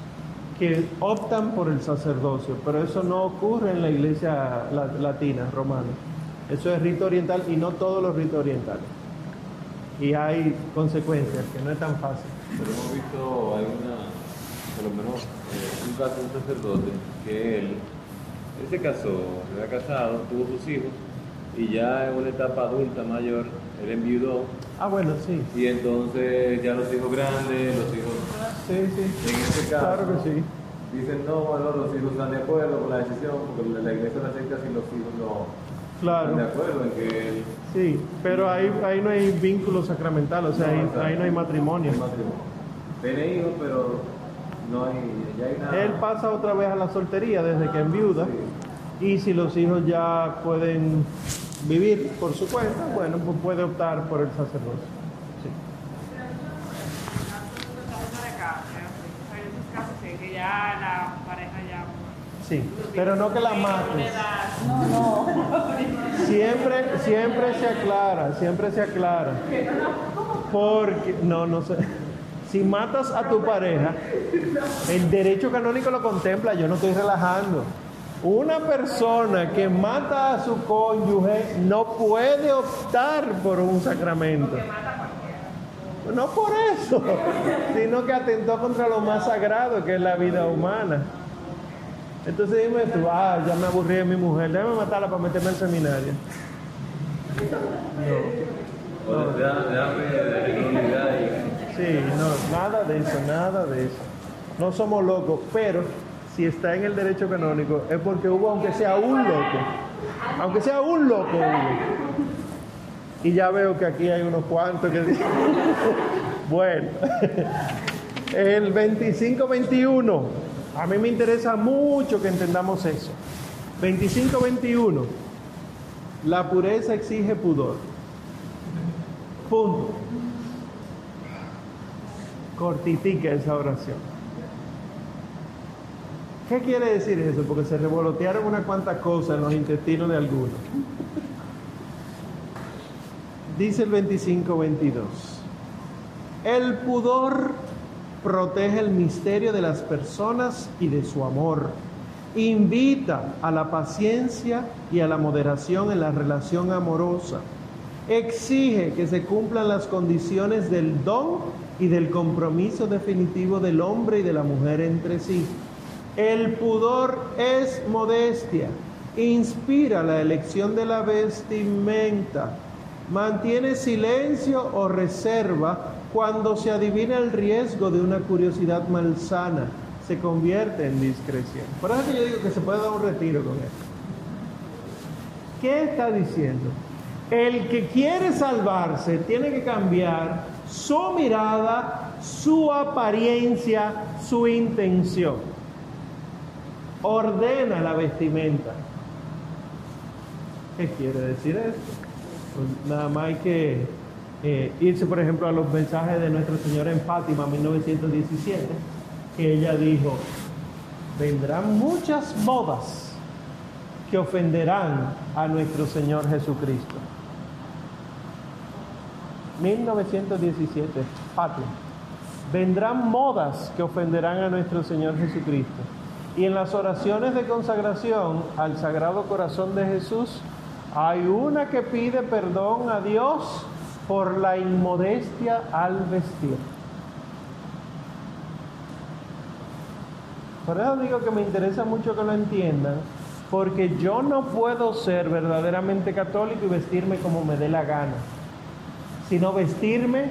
que optan por el sacerdocio, pero eso no ocurre en la iglesia la- latina, romana. Eso es rito oriental y no todos los ritos orientales. Y hay consecuencias, que no es tan fácil. Pero hemos visto, hay una, por lo menos, eh, un caso de un sacerdote que él, él se casó, se había casado, tuvo sus hijos y ya en una etapa adulta mayor, él enviudó Ah, bueno, sí. y entonces ya los hijos grandes, los hijos, Sí, sí. en este caso, Claro que sí. dicen no, no, los hijos están de acuerdo con la decisión, porque la la iglesia no acepta si los hijos no Claro. están de acuerdo en que él Sí, pero ahí, ahí no hay vínculo sacramental, o sea, ahí, ahí no hay matrimonio. el matrimonio. Tiene hijos, pero no hay, ya hay nada. Él pasa otra vez a la soltería desde que enviuda y si los hijos ya pueden vivir por su cuenta, bueno, pues puede optar por el sacerdocio. Sí. Sí, pero no que la mates. No, no. Siempre, siempre se aclara, siempre se aclara. Porque, no, no sé. Si matas a tu pareja, el derecho canónico lo contempla, yo no estoy relajando. Una persona que mata a su cónyuge no puede optar por un sacramento. No por eso, sino que atentó contra lo más sagrado que es la vida humana. Entonces dime tú, ah, ya me aburrí de mi mujer, déjame matarla para meterme al seminario. O de, de, de, de unidad y Sí, no, nada de eso, nada de eso. No somos locos, pero si está en el derecho canónico es porque hubo, aunque sea un loco, aunque sea un loco hubo. Y ya veo que aquí hay unos cuantos que dicen, bueno, el 25-21, a mí me interesa mucho que entendamos eso. 25-21, la pureza exige pudor. Punto. Cortitica esa oración. ¿Qué quiere decir eso? Porque se revolotearon unas cuantas cosas en los intestinos de algunos. Dice el 25-22. El pudor protege el misterio de las personas y de su amor. Invita a la paciencia y a la moderación en la relación amorosa. Exige que se cumplan las condiciones del don y del compromiso definitivo del hombre y de la mujer entre sí. El pudor es modestia, inspira la elección de la vestimenta, mantiene silencio o reserva cuando se adivina el riesgo de una curiosidad malsana, se convierte en discreción. Por eso yo digo que se puede dar un retiro con esto. ¿Qué está diciendo? El que quiere salvarse tiene que cambiar su mirada, su apariencia, su intención. Ordena la vestimenta. ¿Qué quiere decir esto? Pues nada más hay que eh, irse, por ejemplo, a los mensajes de Nuestra Señora en Fátima, 1917, que ella dijo, vendrán muchas bodas que ofenderán a nuestro Señor Jesucristo. 1917, Fátima. Vendrán modas que ofenderán a nuestro Señor Jesucristo. Y en las oraciones de consagración al Sagrado Corazón de Jesús, hay una que pide perdón a Dios por la inmodestia al vestir. Por eso digo que me interesa mucho que lo entiendan, porque yo no puedo ser verdaderamente católico y vestirme como me dé la gana, sino vestirme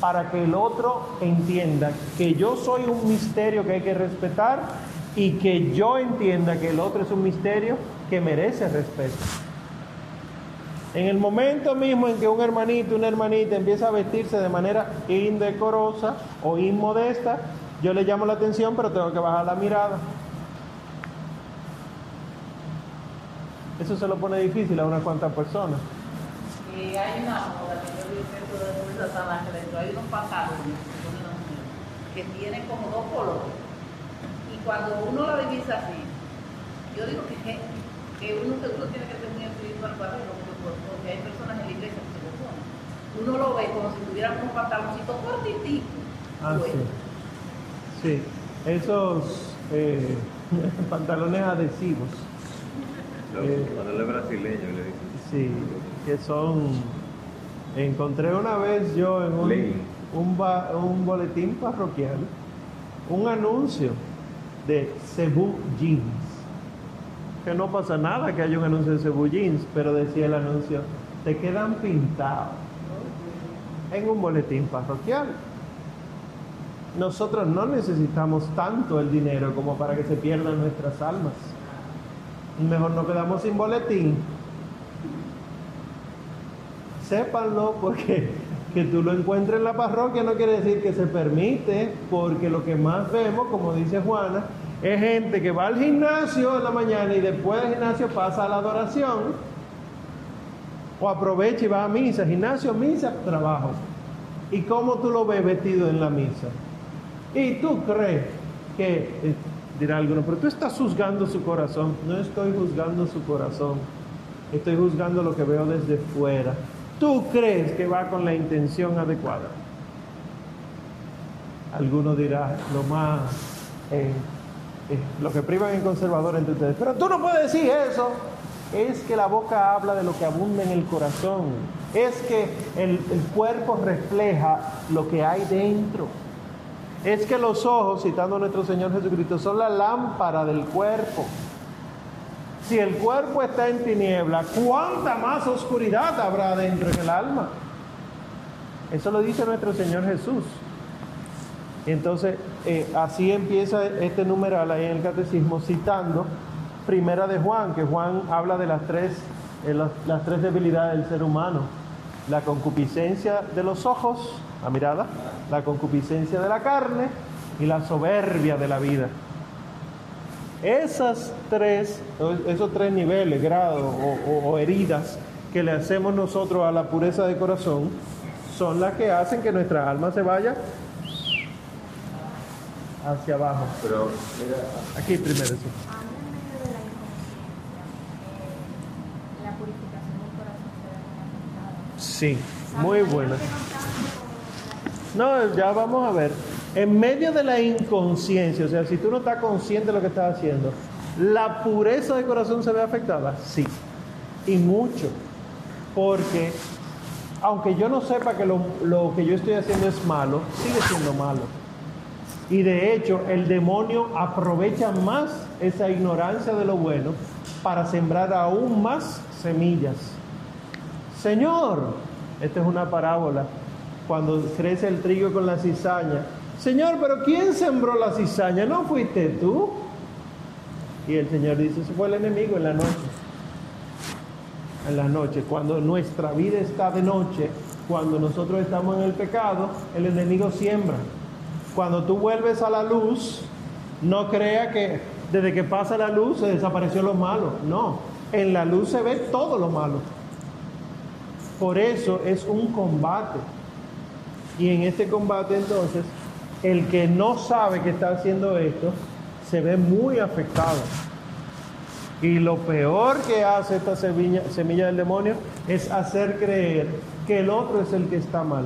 para que el otro entienda que yo soy un misterio que hay que respetar y que yo entienda que el otro es un misterio que merece respeto. En el momento mismo en que un hermanito, una hermanita empieza a vestirse de manera indecorosa o inmodesta, yo le llamo la atención, pero tengo que bajar la mirada. Eso se lo pone difícil a unas cuantas personas. Y hay una moda que yo vi en el de San Ángel, hay unos pantalones que que tienen como dos colores. Cuando uno la divisa así, yo digo que, que, que uno, uno tiene que ser muy espiritual para verlo, porque, hay personas en la iglesia que se lo ponen. Uno lo ve como si tuvieran unos pantaloncitos cortititos. Ah, Bueno, sí. Sí, esos eh, pantalones adhesivos. Los Eh. pantalones brasileños le dicen. Sí, que son. Encontré una vez yo en un, un, ba- un boletín parroquial un anuncio de Cebu Jeans. Que no pasa nada que haya un anuncio de Cebu Jeans, pero decía el anuncio: te quedan pintados en un boletín parroquial. Nosotros no necesitamos tanto el dinero como para que se pierdan nuestras almas. Mejor no quedamos sin boletín sépanlo porque que tú lo encuentres en la parroquia no quiere decir que se permite, porque lo que más vemos, como dice Juana, es gente que va al gimnasio en la mañana y después del gimnasio pasa a la adoración, o aprovecha y va a misa, gimnasio, misa, trabajo. ¿Y cómo tú lo ves vestido en la misa? Y tú crees que, eh, dirá alguno, pero tú estás juzgando su corazón. No estoy juzgando su corazón, estoy juzgando lo que veo desde fuera. ¿Tú crees que va con la intención adecuada? Alguno dirá, lo más, eh, eh, lo que privan en conservador entre ustedes. Pero tú no puedes decir eso. Es que la boca habla de lo que abunda en el corazón. Es que el, el cuerpo refleja lo que hay dentro. Es que los ojos, citando a nuestro Señor Jesucristo, son la lámpara del cuerpo. Si el cuerpo está en tiniebla, ¿cuánta más oscuridad habrá dentro en el alma? Eso lo dice nuestro Señor Jesús. Entonces, eh, así empieza este numeral ahí en el catecismo, citando Primera de Juan, que Juan habla de las tres, eh, las tres debilidades del ser humano. La concupiscencia de los ojos, la mirada, la concupiscencia de la carne y la soberbia de la vida. Esas tres, esos tres niveles, grados o, o- o heridas que le hacemos nosotros a la pureza de corazón, son las que hacen que nuestra alma se vaya hacia abajo. Pero, mira, Aquí primero, sí. Habla en medio de la inconsciencia, eh, la purificación del corazón se ve afectada. Sí, muy buena. No, ya vamos a ver. En medio de la inconsciencia, o sea, si tú no estás consciente de lo que estás haciendo, ¿la pureza de corazón se ve afectada? Sí, y mucho. Porque aunque yo no sepa que lo, lo que yo estoy haciendo es malo, sigue siendo malo. Y de hecho, el demonio aprovecha más esa ignorancia de lo bueno para sembrar aún más semillas. Señor, esta es una parábola, cuando crece el trigo con la cizaña. Señor, pero ¿quién sembró la cizaña? ¿No fuiste tú? Y el Señor dice, fue el enemigo en la noche. En la noche, cuando nuestra vida está de noche, cuando nosotros estamos en el pecado, el enemigo siembra. Cuando tú vuelves a la luz, no crea que desde que pasa la luz se desapareció lo malo. No, en la luz se ve todo lo malo. Por eso es un combate. Y en este combate entonces, el que no sabe que está haciendo esto, se ve muy afectado. Y lo peor que hace esta semilla, del demonio es hacer creer que el otro es el que está mal.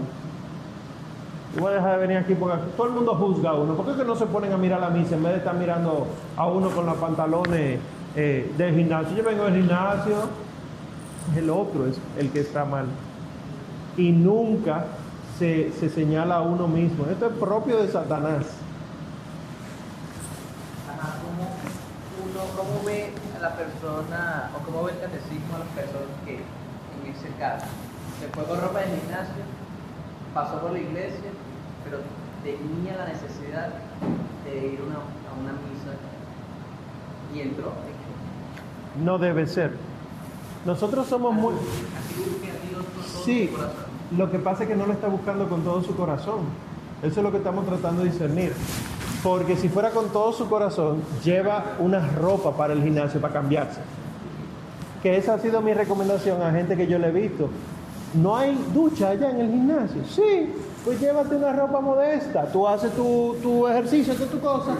Yo voy a dejar de venir aquí porque todo el mundo juzga a uno. ¿Por qué no se ponen a mirar la misa en vez de estar mirando a uno con los pantalones eh, del gimnasio? Yo vengo del gimnasio, el otro es el que está mal. Y nunca se, se señala a uno mismo. Esto es propio de Satanás. Ajá, ¿cómo, uno, ¿Cómo ve a la persona o cómo ve el catecismo a las personas que en ese caso se fue con ropa de gimnasio, pasó por la iglesia, pero tenía la necesidad de ir una- a una misa y entró? No debe ser. Nosotros somos muy... Sí. Lo que pasa es que no lo está buscando con todo su corazón. Eso es lo que estamos tratando de discernir. Porque si fuera con todo su corazón, lleva una ropa para el gimnasio para cambiarse. Que esa ha sido mi recomendación a gente que yo le he visto. No hay ducha allá en el gimnasio. Sí, pues llévate una ropa modesta. Tú haces tu, tu ejercicio, tu, tu cosa,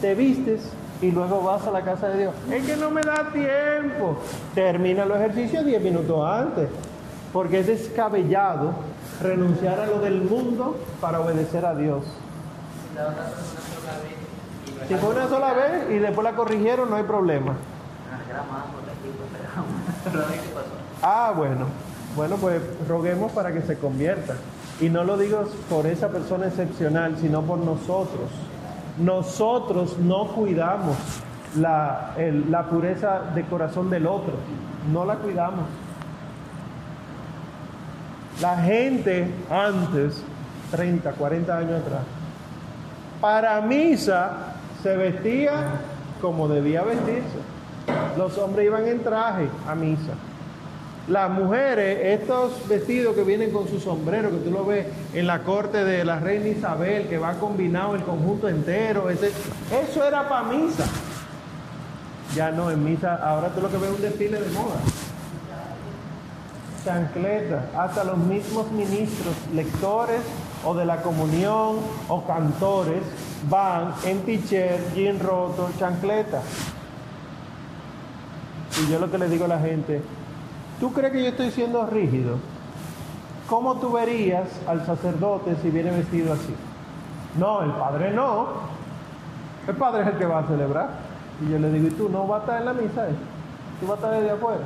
te vistes y luego vas a la casa de Dios. Es que no me da tiempo. Termina los ejercicios 10 minutos antes. Porque es descabellado renunciar a lo del mundo para obedecer a Dios. Si fue una sola vez y después la corrigieron, no hay problema. Ah, bueno. Bueno, pues roguemos para que se convierta. Y no lo digo por esa persona excepcional, sino por nosotros. Nosotros no cuidamos la, la pureza de corazón del otro. No la cuidamos. La gente antes, 30, 40 años atrás, para misa se vestía como debía vestirse. Los hombres iban en traje a misa. Las mujeres, estos vestidos que vienen con su sombrero, que tú lo ves en la corte de la reina Isabel, que va combinado el conjunto entero, ese- eso era para misa. Ya no, en misa, ahora tú lo que ves es un desfile de moda. Chancleta, hasta los mismos ministros, lectores o de la comunión o cantores van en t-shirt, jean roto, chancleta. Y yo lo que le digo a la gente, ¿tú crees que yo estoy siendo rígido? ¿Cómo tú verías al sacerdote si viene vestido así? No, el padre no. El padre es el que va a celebrar. Y yo le digo, ¿y tú no vas a estar en la misa? eh? ¿Tú vas a estar desde afuera?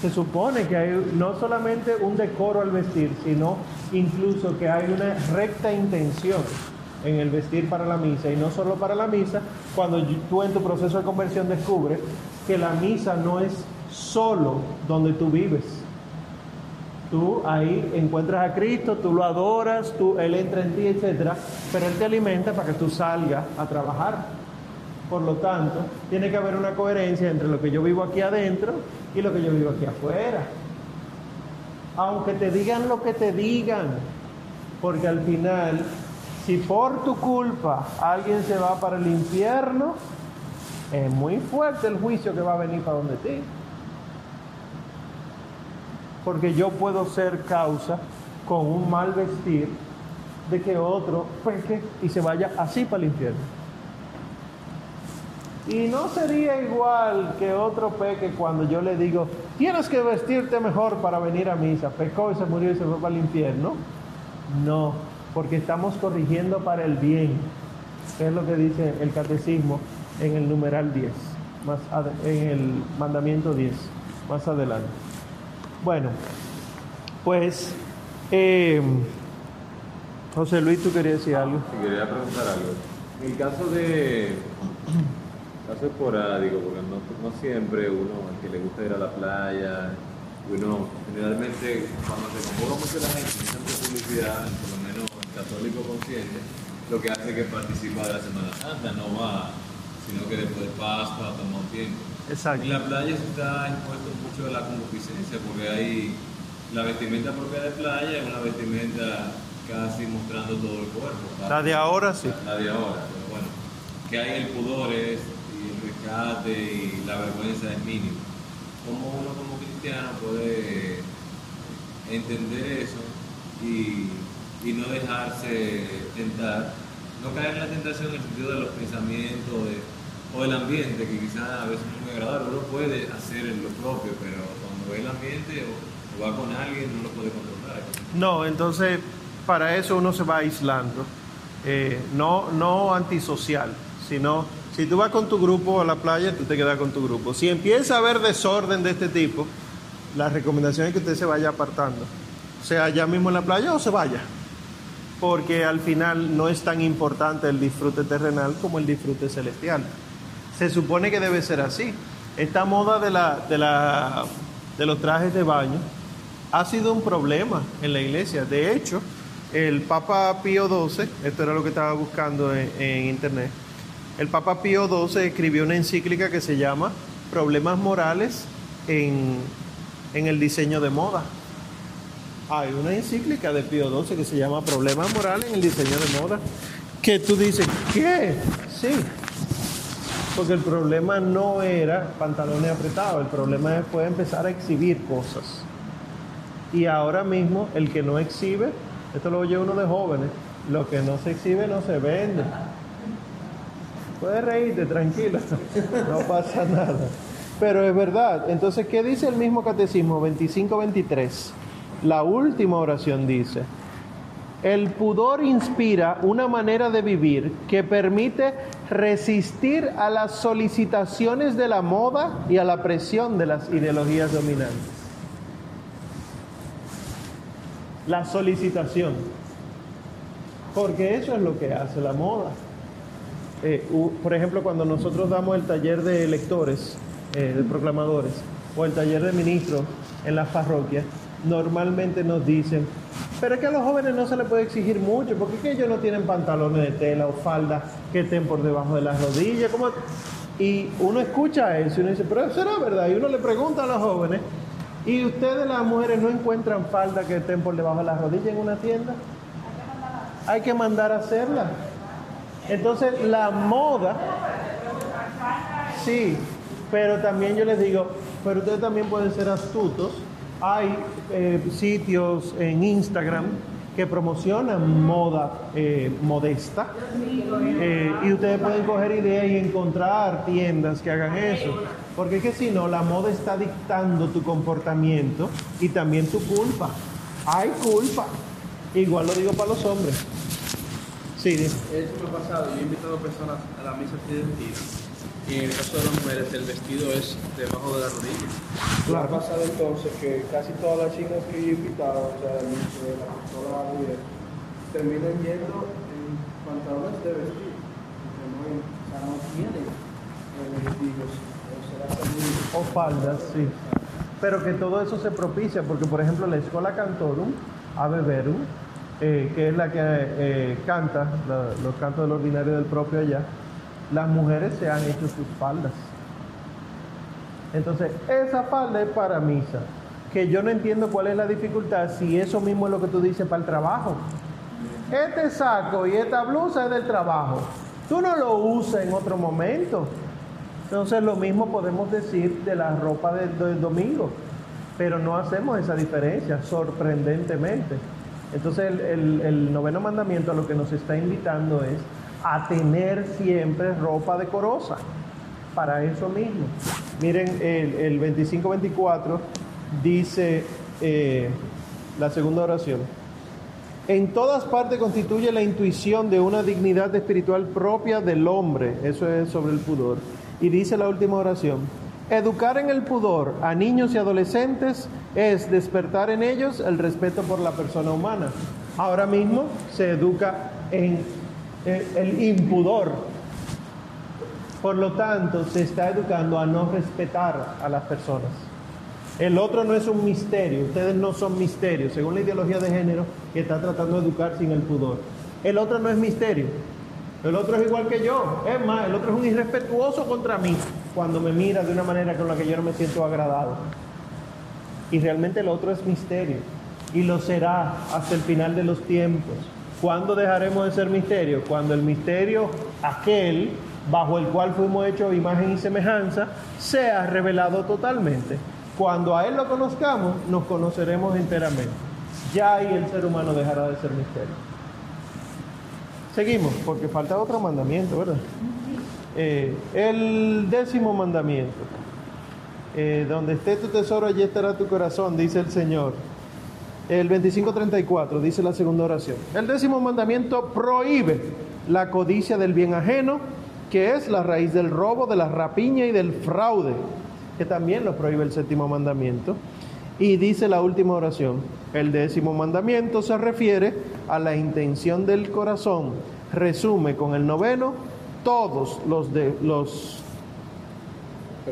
Se supone que hay no solamente un decoro al vestir, sino incluso que hay una recta intención en el vestir para la misa. Y no solo para la misa, cuando tú en tu proceso de conversión descubres que la misa no es solo donde tú vives. Tú ahí encuentras a Cristo, tú lo adoras, tú, Él entra en ti, etc. Pero Él te alimenta para que tú salgas a trabajar. Por lo tanto, tiene que haber una coherencia entre lo que yo vivo aquí adentro y lo que yo vivo aquí afuera. Aunque te digan lo que te digan, porque al final, si por tu culpa alguien se va para el infierno, es muy fuerte el juicio que va a venir para donde ti. Porque yo puedo ser causa con un mal vestir de que otro peque y se vaya así para el infierno. Y no sería igual que otro peque cuando yo le digo, tienes que vestirte mejor para venir a misa. Pecó y se murió y se fue para el infierno. No, porque estamos corrigiendo para el bien, es lo que dice el catecismo en el numeral 10, más en el mandamiento 10, más adelante. Bueno, pues, eh, José Luis, tú querías decir algo. Si quería preguntar algo. En el caso de caso esporádico, porque no, no siempre uno al que le gusta ir a la playa, uno generalmente cuando se convoca mucho la gente, mucha publicidad, por lo menos el católico consciente, lo que hace es que participa de la Semana Santa, no va, sino que después de Pascua toma un tiempo. Exacto. En la playa se está expuesto mucho a la concupiscencia, porque hay la vestimenta propia de playa, es una vestimenta casi mostrando todo el cuerpo. La de ahora sí. La de ahora, pero bueno, que hay el pudor es, rescate y la vergüenza es mínimo. ¿Cómo uno como cristiano puede entender eso y, y no dejarse tentar? No caer en la tentación en el sentido de los pensamientos de- o del ambiente, que quizás a veces no es muy agradable. Uno puede hacer lo propio, pero cuando ve el ambiente o, o va con alguien no lo puede controlar. No, entonces para eso uno se va aislando. Eh, no, no antisocial, sino si tú vas con tu grupo a la playa, tú te quedas con tu grupo. Si empieza a haber desorden de este tipo, la recomendación es que usted se vaya apartando, sea allá mismo en la playa o se vaya, porque al final no es tan importante el disfrute terrenal como el disfrute celestial. Se supone que debe ser así. Esta moda de, la, de, la, de los trajes de baño ha sido un problema en la iglesia. De hecho, el Papa Pío XII, esto era lo que estaba buscando en, en internet, el Papa Pío XII escribió una encíclica que se llama Problemas Morales en, en el diseño de moda. Hay una encíclica de Pío XII que se llama Problemas Morales en el diseño de moda. Que tú dices, ¿qué? Sí. Porque el problema no era pantalones apretados, el problema fue empezar a exhibir cosas. Y ahora mismo el que no exhibe, esto lo oye uno de jóvenes, lo que no se exhibe no se vende. Puedes reírte, tranquilo, no pasa nada. Pero es verdad. Entonces, ¿qué dice el mismo catecismo 25-23? La última oración dice, el pudor inspira una manera de vivir que permite resistir a las solicitaciones de la moda y a la presión de las ideologías dominantes. La solicitación. Porque eso es lo que hace la moda. Eh, por ejemplo, cuando nosotros damos el taller de lectores, eh, de proclamadores, o el taller de ministros en las parroquias, normalmente nos dicen, pero es que a los jóvenes no se les puede exigir mucho, porque es ellos no tienen pantalones de tela o faldas que estén por debajo de las rodillas. Y uno escucha eso y uno dice, pero eso era verdad. Y uno le pregunta a los jóvenes, ¿y ustedes las mujeres no encuentran faldas que estén por debajo de las rodillas en una tienda? Hay que mandar a hacerla. Entonces la moda, sí, pero también yo les digo, pero ustedes también pueden ser astutos. Hay eh, sitios en Instagram que promocionan moda eh, modesta eh, y ustedes pueden coger ideas y encontrar tiendas que hagan eso. Porque es que si no, la moda está dictando tu comportamiento y también tu culpa. Hay culpa. Igual lo digo para los hombres. Sí. Eso me ha pasado. Yo he invitado personas a la misa tridentina. Y en el caso de las mujeres, el vestido es debajo de la rodilla. Claro. Ha pasado entonces que casi todas las chicas que yo he invitado, o sea, el ministro de la toda la mujer, terminan yendo en pantalones de vestir. O sea, no tienen vestidos. O sea, o faldas, sí. Pero que todo eso se propicia, porque por ejemplo la Escola Cantorum, Ave Verum, eh, que es la que eh, canta los cantos del ordinario del propio allá, las mujeres se han hecho sus faldas. Entonces, esa falda es para misa, que yo no entiendo cuál es la dificultad si eso mismo es lo que tú dices para el trabajo. Este saco y esta blusa es del trabajo. Tú no lo usas en otro momento. Entonces lo mismo podemos decir de la ropa del domingo, pero no hacemos esa diferencia, sorprendentemente. Entonces el, el- el noveno mandamiento a lo que nos está invitando es a tener siempre ropa decorosa, para eso mismo. Miren, el, el 25-24 dice eh, la segunda oración. En todas partes constituye la intuición de una dignidad espiritual propia del hombre. Eso es sobre el pudor. Y dice la última oración. Educar en el pudor a niños y adolescentes es despertar en ellos el respeto por la persona humana. Ahora mismo se educa en el impudor. Por lo tanto, se está educando a no respetar a las personas. El otro no es un misterio, ustedes no son misterios, según la ideología de género que está tratando de educar sin el pudor. El otro no es misterio, el otro es igual que yo, es más, el otro es un irrespetuoso contra mí cuando me mira de una manera con la que yo no me siento agradado. Y realmente el otro es misterio y lo será hasta el final de los tiempos. ¿Cuándo dejaremos de ser misterio? Cuando el misterio aquel bajo el cual fuimos hechos imagen y semejanza sea revelado totalmente. Cuando a Él lo conozcamos, nos conoceremos enteramente. Ya ahí el ser humano dejará de ser misterio. Seguimos, porque falta otro mandamiento, ¿verdad? Eh, el décimo mandamiento. Eh, donde esté tu tesoro, allí estará tu corazón, dice el Señor. el 2534, dice la segunda oración. El décimo mandamiento prohíbe la codicia del bien ajeno, que es la raíz del robo, de la rapiña y del fraude, que también lo prohíbe el séptimo mandamiento. Y dice la última oración, el décimo mandamiento se refiere a la intención del corazón, resume con el noveno todos los, de, los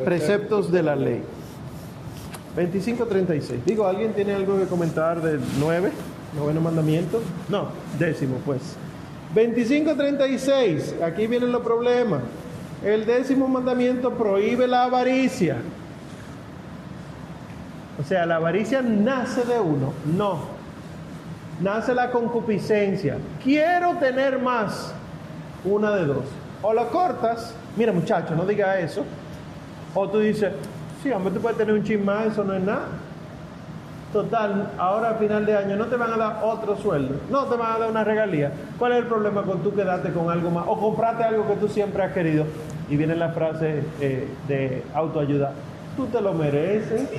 preceptos de la ley. 25.36. Digo, ¿alguien tiene algo que comentar del 9? Noveno mandamiento. No, décimo pues. 25.36. Aquí vienen los problemas. El décimo mandamiento prohíbe la avaricia. O sea, la avaricia nace de uno. No. Nace la concupiscencia. Quiero tener más. Una de dos. O lo cortas. Mira muchacho, no diga eso. O tú dices, sí, hombre, tú puedes tener un chin más, eso no es nada. Total, ahora a final de año no te van a dar otro sueldo, no te van a dar una regalía. ¿Cuál es el problema con tú quedarte con algo más o comprarte algo que tú siempre has querido? Y viene la frase eh, de autoayuda, tú te lo mereces.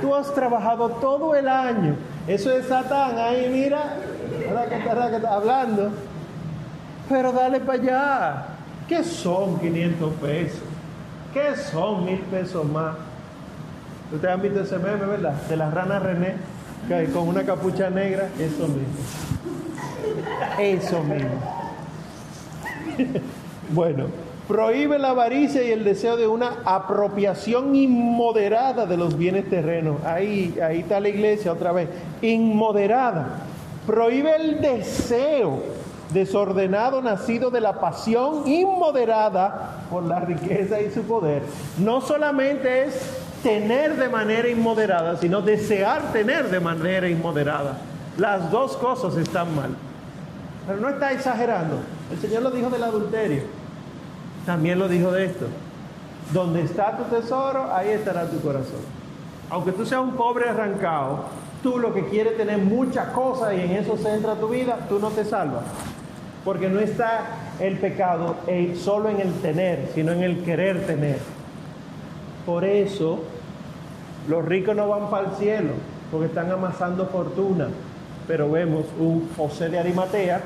Tú has trabajado todo el año. Eso es Satán ahí, mira, hablando. Pero dale para allá. ¿Qué son 500 pesos? ¿Qué son mil pesos más? Ustedes han visto ese meme, ¿verdad? De la rana René, con una capucha negra, eso mismo. Eso mismo. bueno, prohíbe la avaricia y el deseo de una apropiación inmoderada de los bienes terrenos. Ahí, ahí está la iglesia otra vez. Inmoderada. Prohíbe el deseo desordenado nacido de la pasión inmoderada por la riqueza y su poder. No solamente es tener de manera inmoderada, sino desear tener de manera inmoderada. Las dos cosas están mal. Pero no está exagerando. El Señor lo dijo del adulterio. También lo dijo de esto. Donde está tu tesoro, ahí estará tu corazón. Aunque tú seas un pobre arrancado, tú lo que quieres tener muchas cosas y en eso centra tu vida, tú no te salvas. Porque no está el pecado solo en el tener, sino en el querer tener. Por eso los ricos no van para el cielo, porque están amasando fortuna. Pero vemos un José de Arimatea,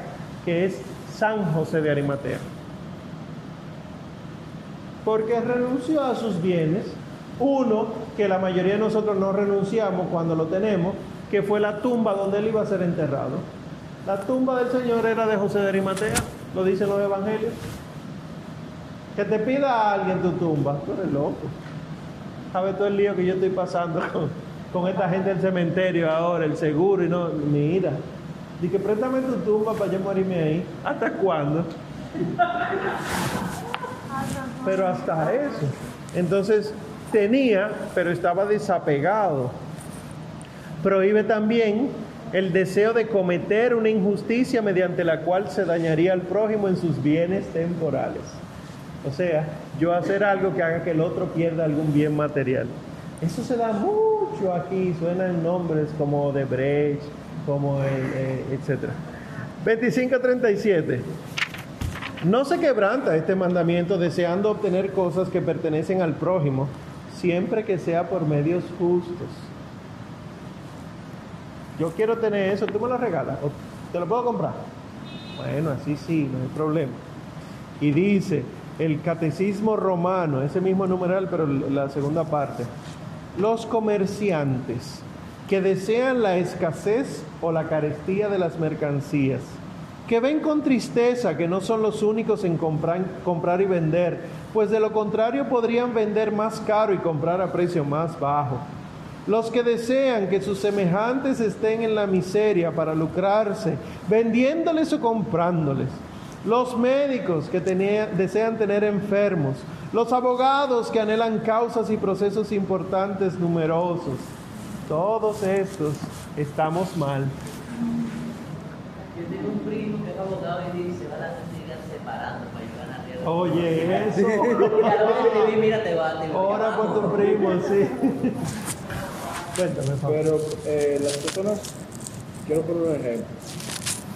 que es San José de Arimatea. Porque renunció a sus bienes, uno que la mayoría de nosotros no renunciamos cuando lo tenemos, que fue la tumba donde él iba a ser enterrado. La tumba del Señor era de José de Arimatea, lo dicen los evangelios. Que te pida a alguien tu tumba, tú eres loco. ¿Sabes todo el lío que yo estoy pasando con, esta gente del cementerio ahora, el seguro y no, mira. Dice, préstame tu tumba para yo morirme ahí. ¿Hasta cuándo? Pero hasta eso. Entonces, tenía, pero estaba desapegado. Prohíbe también el deseo de cometer una injusticia mediante la cual se dañaría al prójimo en sus bienes temporales. O sea, yo hacer algo que haga que el otro pierda algún bien material. Eso se da mucho aquí, suenan nombres como de Brecht, como eh, etc. 2537. No se quebranta este mandamiento deseando obtener cosas que pertenecen al prójimo, siempre que sea por medios justos. Yo quiero tener eso, tú me lo regalas, te lo puedo comprar. Bueno, así sí, no hay problema. Y dice el catecismo romano, ese mismo numeral, pero la segunda parte. Los comerciantes que desean la escasez o la carestía de las mercancías, que ven con tristeza que no son los únicos en comprar y vender, pues de lo contrario podrían vender más caro y comprar a precio más bajo los que desean que sus semejantes estén en la miseria para lucrarse, vendiéndoles o comprándoles. Los médicos que desean tener enfermos. Los abogados que anhelan causas y procesos importantes numerosos. Todos estos estamos mal. Yo tengo un primo que es abogado y dice, van a seguir separando para llegar a Oye, eso. Mira, te va, Ahora por tu primo, sí. Pero eh, las personas, quiero poner un ejemplo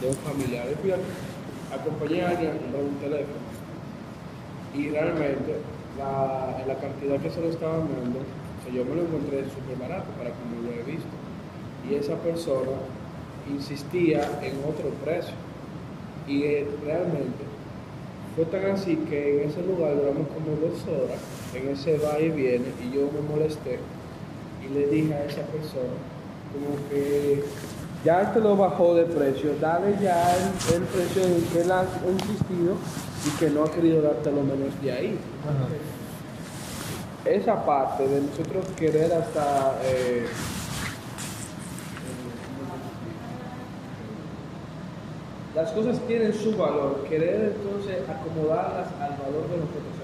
de un familiar. Fíjate, acompañé a alguien a un teléfono y realmente la, cantidad que se lo estaban dando, yo me lo encontré súper barato para como lo he visto. y esa persona insistía en otro precio. Y eh, realmente fue tan así que en ese lugar duramos como dos horas, en ese va y viene, y yo me molesté y le dije a esa persona como que ya este lo bajó de precio, dale ya el, el precio en que él ha insistido y que no ha querido darte lo menos de ahí. Esa parte de nosotros querer hasta eh, las cosas tienen su valor, querer entonces acomodarlas al valor de nosotros,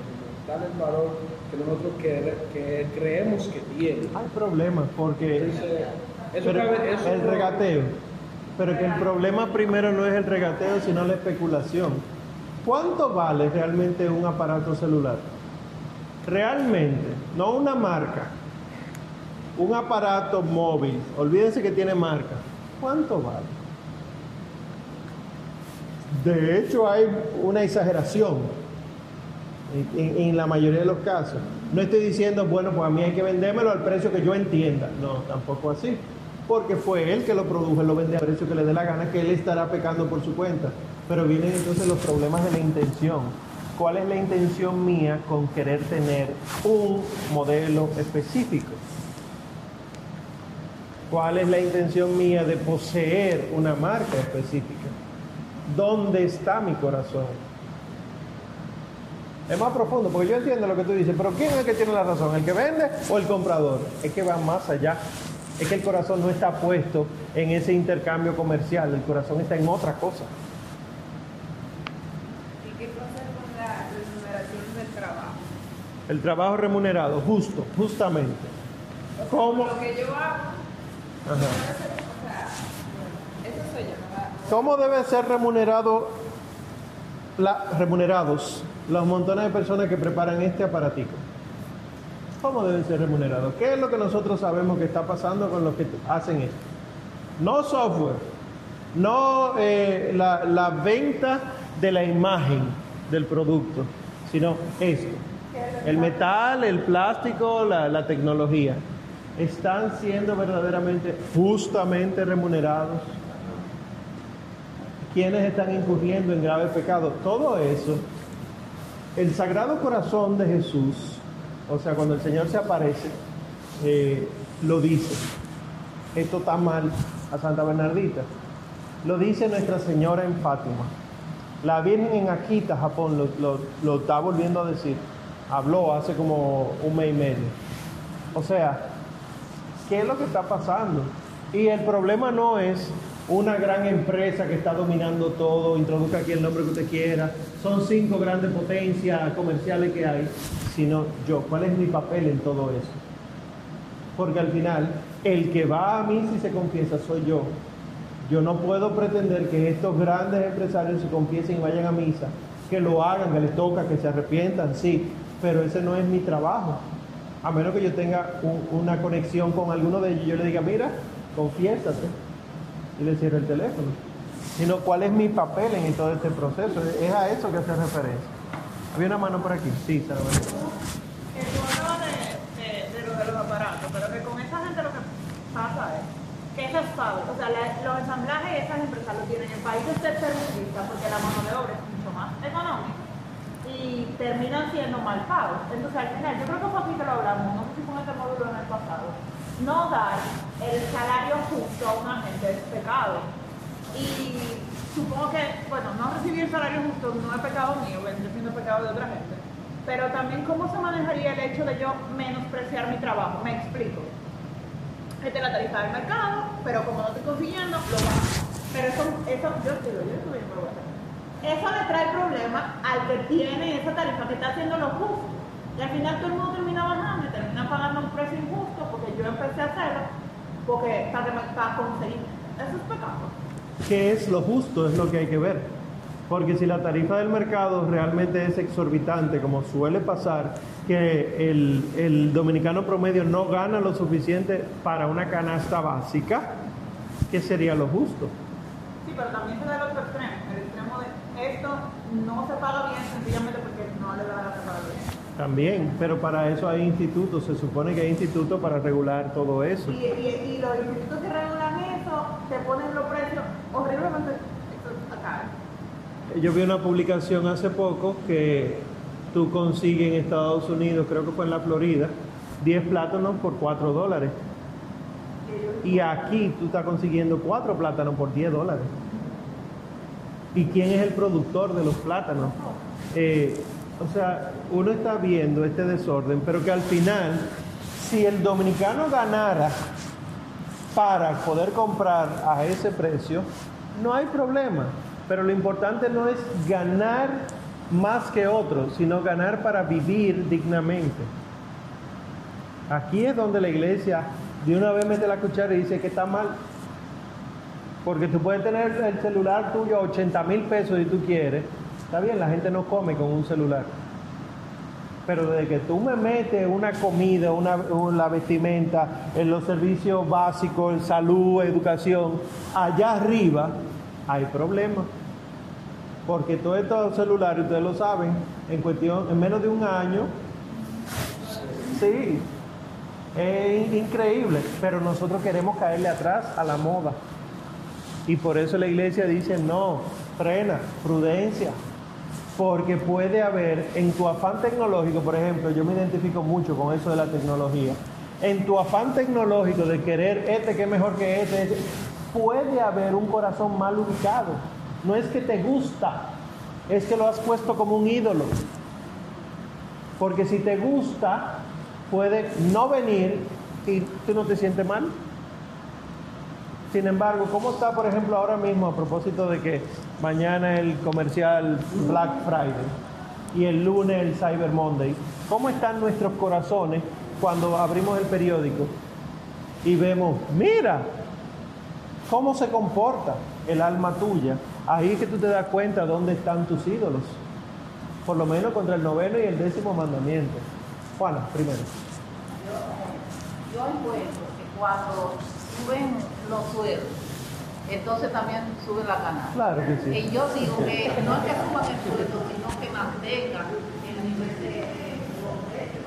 dar el valor que nosotros que, que creemos que tiene. Hay problemas porque Entonces, eso pero cabe- eso el regateo. Pero que el problema primero no es el regateo, sino la especulación. ¿Cuánto vale realmente un aparato celular? Realmente, no una marca, un aparato móvil, olvídense que tiene marca. ¿Cuánto vale? De hecho, hay una exageración en, la mayoría de los casos. No estoy diciendo, bueno, pues a mí hay que vendérmelo al precio que yo entienda. No, tampoco así. Porque fue él que lo produjo, él lo vende al precio que le dé la gana, que él estará pecando por su cuenta. Pero vienen entonces los problemas de la intención. ¿Cuál es la intención mía con querer tener un modelo específico? ¿Cuál es la intención mía de poseer una marca específica? ¿Dónde está mi corazón? Es más profundo, porque yo entiendo lo que tú dices, pero ¿quién es el que tiene la razón? ¿El que vende o el comprador? Es que va más allá. Es que el corazón no está puesto en ese intercambio comercial, el corazón está en otra cosa. ¿Y qué pasa con la remuneración del trabajo? El trabajo remunerado, justo, justamente. ¿Cómo? Lo que yo hago, Ajá. ¿Cómo debe ser remunerado la- remunerados los montones de personas que preparan este aparatico? ¿Cómo deben ser remunerados? ¿Qué es lo que nosotros sabemos que está pasando con los que hacen esto? No software, no eh, la, venta de la imagen del producto, sino esto. El metal, el plástico, la, la tecnología. ¿Están siendo verdaderamente justamente remunerados? quienes están incurriendo en grave pecado. Todo eso, el Sagrado Corazón de Jesús, o sea, cuando el Señor se aparece, eh, lo dice. Esto está mal a Santa Bernardita. Lo dice Nuestra Señora en Fátima. La Virgen en Akita, Japón, lo, lo- lo está volviendo a decir. Habló hace como un mes y medio. O sea, ¿qué es lo que está pasando? Y el problema no es una gran empresa que está dominando todo, introduzca aquí el nombre que usted quiera, son cinco grandes potencias comerciales que hay, sino yo, ¿cuál es mi papel en todo eso? Porque al final, el que va a misa y se confiesa soy yo. Yo no puedo pretender que estos grandes empresarios se confiesen y vayan a misa, que lo hagan, que les toca, que se arrepientan, sí, pero ese no es mi trabajo. A menos que yo tenga un- una conexión con alguno de ellos, yo le diga, mira, confiésate, y le cierre el teléfono. Sino cuál es mi papel en todo este proceso. Es a eso que hace referencia. Había una mano por aquí. Sí, Sara hablabas de, de- de lo de los aparatos, pero que con esa gente lo que pasa es que esas fábricas, o sea, los ensamblajes y esas empresas lo tienen en países tercermundistas porque la mano de obra es mucho más económica y terminan siendo mal pagos. Entonces, al final, yo creo que fue aquí que lo hablamos, no sé si fue este módulo en el pasado, no dar el salario justo a una gente es pecado. Y supongo que, bueno, no recibir salario justo no es pecado mío, vendría siendo pecado de otra gente. Pero también, ¿cómo se manejaría el hecho de yo menospreciar mi trabajo? Me explico. Esta es la tarifa del mercado, pero como no estoy consiguiendo, lo bajo. Pero eso, eso yo estoy, yo estoy bien. Eso le trae problema al que tiene esa tarifa, que está haciendo lo justo. Y al final todo el mundo termina bajando y termina pagando un precio injusto porque yo empecé a hacerlo porque, para, para conseguir. Eso es pecado. ¿Qué es lo justo? Es lo que hay que ver. Porque si la tarifa del mercado realmente es exorbitante, como suele pasar, que el, el dominicano promedio no gana lo suficiente para una canasta básica, ¿qué sería lo justo? Sí, pero también se da el otro extremo, el extremo de esto no se paga bien sencillamente porque no le da la bien. También, pero para eso hay institutos, se supone que hay institutos para regular todo eso. Y, y, y los institutos que regulan te ponen los precios horriblemente esto está caro. Yo vi una publicación hace poco que tú consigues en Estados Unidos, creo que fue en la Florida, 10 plátanos por 4 dólares. Y aquí tú estás consiguiendo 4 plátanos por 10 dólares. ¿Y quién es el productor de los plátanos? Eh, o sea, uno está viendo este desorden, pero que al final, si el dominicano ganara para poder comprar a ese precio, no hay problema. Pero lo importante no es ganar más que otros, sino ganar para vivir dignamente. Aquí es donde la iglesia de una vez mete la cuchara y dice que está mal. Porque tú puedes tener el celular tuyo a 80 mil pesos si tú quieres. Está bien, la gente no come con un celular. Pero desde que tú me metes una comida, una, la vestimenta, en los servicios básicos, salud, educación, allá arriba hay problemas. Porque todos estos celulares, ustedes lo saben, en cuestión, en menos de un año, sí, es increíble, pero nosotros queremos caerle atrás a la moda. Y por eso la iglesia dice, no, frena, prudencia, porque puede haber en tu afán tecnológico, por ejemplo, yo me identifico mucho con eso de la tecnología, en tu afán tecnológico de querer este que es mejor que este, este, puede haber un corazón mal ubicado. No es que te gusta, es que lo has puesto como un ídolo. Porque si te gusta, puede no venir y tú no te sientes mal. Sin embargo, ¿cómo está, por ejemplo, ahora mismo a propósito de que mañana el comercial Black Friday y el lunes el Cyber Monday? ¿Cómo están nuestros corazones cuando abrimos el periódico y vemos, mira, cómo se comporta el alma tuya? Ahí es que tú te das cuenta dónde están tus ídolos. Por lo menos contra el noveno y el décimo mandamiento. Juana, primero. Yo, yo encuentro cuando suben los sueldos, entonces también sube la ganancia. Claro que sí. Y yo digo que no es que suban el sueldo, sino que mantengan el nivel de los precios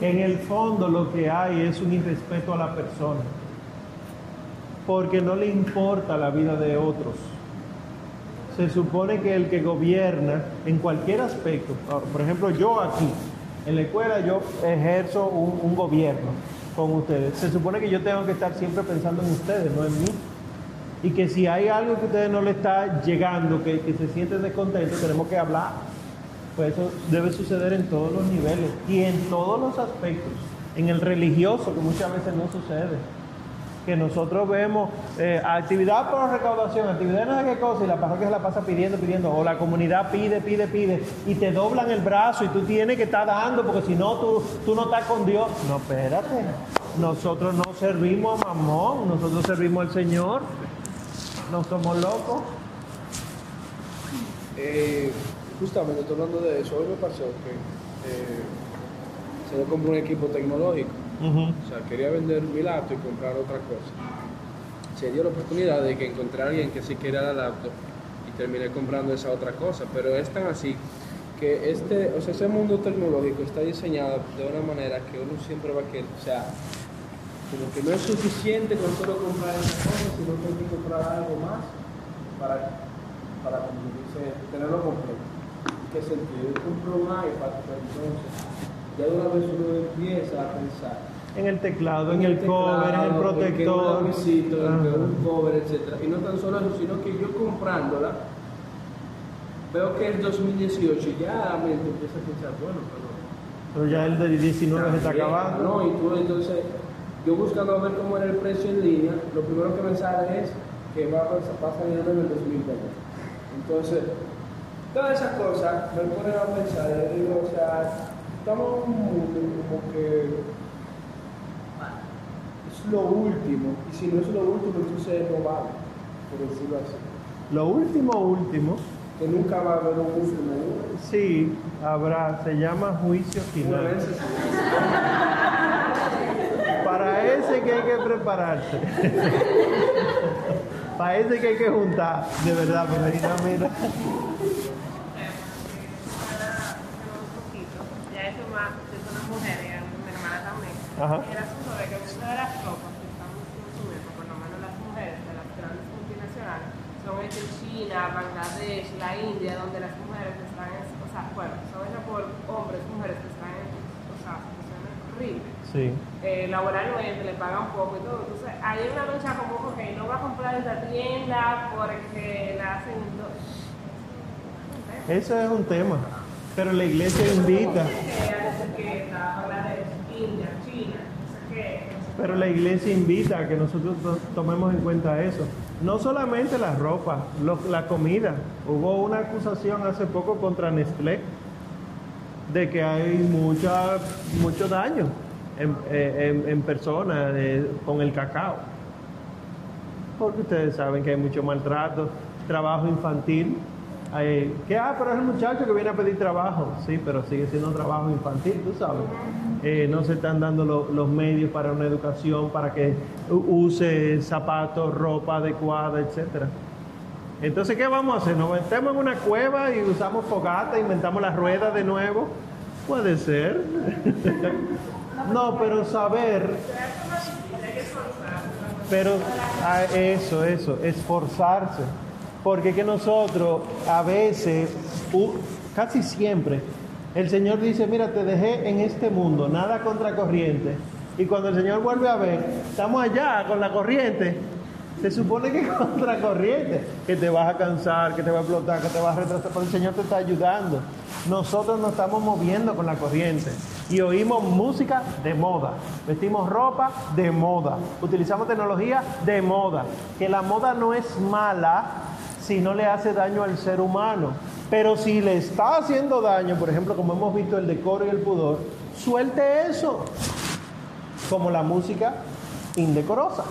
En el fondo lo que hay es un irrespeto a la persona, porque no le importa la vida de otros. Se supone que el que gobierna en cualquier aspecto, ah, por ejemplo yo aquí, en la escuela yo ejerzo un, gobierno con ustedes. Se supone que yo tengo que estar siempre pensando en ustedes, no en mí. Y que si hay algo que a ustedes no le está llegando, que, que se sienten descontentos, tenemos que hablar. Pues eso debe suceder en todos los niveles y en todos los aspectos. En el religioso, que muchas veces no sucede. Que nosotros vemos eh, actividad por recaudación, actividad no sé qué cosa, y la parroquia se la pasa pidiendo, pidiendo, o la comunidad pide, pide, pide, y te doblan el brazo y tú tienes que estar dando, porque si no, tú, tú no estás con Dios. No, espérate. Nosotros no servimos a mamón, nosotros servimos al Señor. No somos locos. Eh, justamente estoy hablando de eso. Hoy me pasó que eh, se me compró un equipo tecnológico. O sea, quería vender mi laptop y comprar otra cosa. Se dio la oportunidad de que encontré a alguien que sí quería la laptop y terminé comprando esa otra cosa. Pero es tan así que este, o sea, ese mundo tecnológico está diseñado de una manera que uno siempre va a querer, o sea, como que no es suficiente con solo comprar esa cosa, sino que hay que comprar algo más para, para tenerlo completo. ¿En qué sentido? Yo compro un iPad, pero entonces ya de una vez uno empieza a pensar En el teclado, en el cover, en el teclado, protector. En un en cover, etc. Y no tan solo eso, sino que yo comprándola, veo que es 2018 y ya la mente empieza a pensar, bueno, pero Pero ya el de 19 se está acabando. ¿no? Y tú entonces, yo buscando a ver cómo era el precio en línea, lo primero que me sale es que va a, pas- va a salir en el 2020. Entonces, todas esas cosas me ponen a pensar, yo digo, o sea, estamos como que es lo último, y si no es lo último, entonces no vale, por decirlo así. Lo último, último, Que nunca va a haber un uso nuevo. sí, habrá, se llama juicio final. Para ese que hay que prepararse. Para ese que hay que juntar, de verdad, porque no, mira. un poquito, ya eso Ajá. era asunto de que muchas de las ropas que estamos consumiendo, por lo menos las mujeres de las grandes multinacionales, son hechas en China, Bangladesh, la India, donde las mujeres están, en- o sea, bueno, son hechas por hombres, mujeres que están en, o sea, situaciones horribles. Sí. Eh, laboralmente le pagan poco y todo. Entonces, hay una lucha como, ok, no va a comprar esta tienda porque la hacen en. Eso es un tema. Pero la iglesia invita. que Bangladesh, India, China, no sé qué. Pero la iglesia invita a que nosotros to- tomemos en cuenta eso. No solamente la ropa, la comida. Hubo una acusación hace poco contra Nestlé de que hay mucha, mucho daño en, eh, en- en personas con el cacao. Porque ustedes saben que hay mucho maltrato, trabajo infantil. Hay- que, ah, pero es el muchacho que viene a pedir trabajo. Sí, pero sigue siendo un trabajo infantil, tú sabes. Eh, no se están dando lo- los medios para una educación, para que use zapatos, ropa adecuada, etcétera. Entonces, ¿qué vamos a hacer? ¿Nos metemos en una cueva y usamos fogata, inventamos la rueda de nuevo? Puede ser. no, pero saber pero ah, eso, eso, esforzarse. Porque que nosotros a veces, casi siempre, el Señor dice, mira, te dejé en este mundo, nada contra corriente. Y cuando el Señor vuelve a ver, estamos allá con la corriente, se supone que contra corriente, que te vas a cansar, que te va a explotar, que te vas a retrasar, pero el Señor te está ayudando. Nosotros nos estamos moviendo con la corriente y oímos música de moda, vestimos ropa de moda, utilizamos tecnología de moda. Que la moda no es mala si no le hace daño al ser humano, pero si le está haciendo daño, por ejemplo, como hemos visto el decoro y el pudor, suelte eso, como la música indecorosa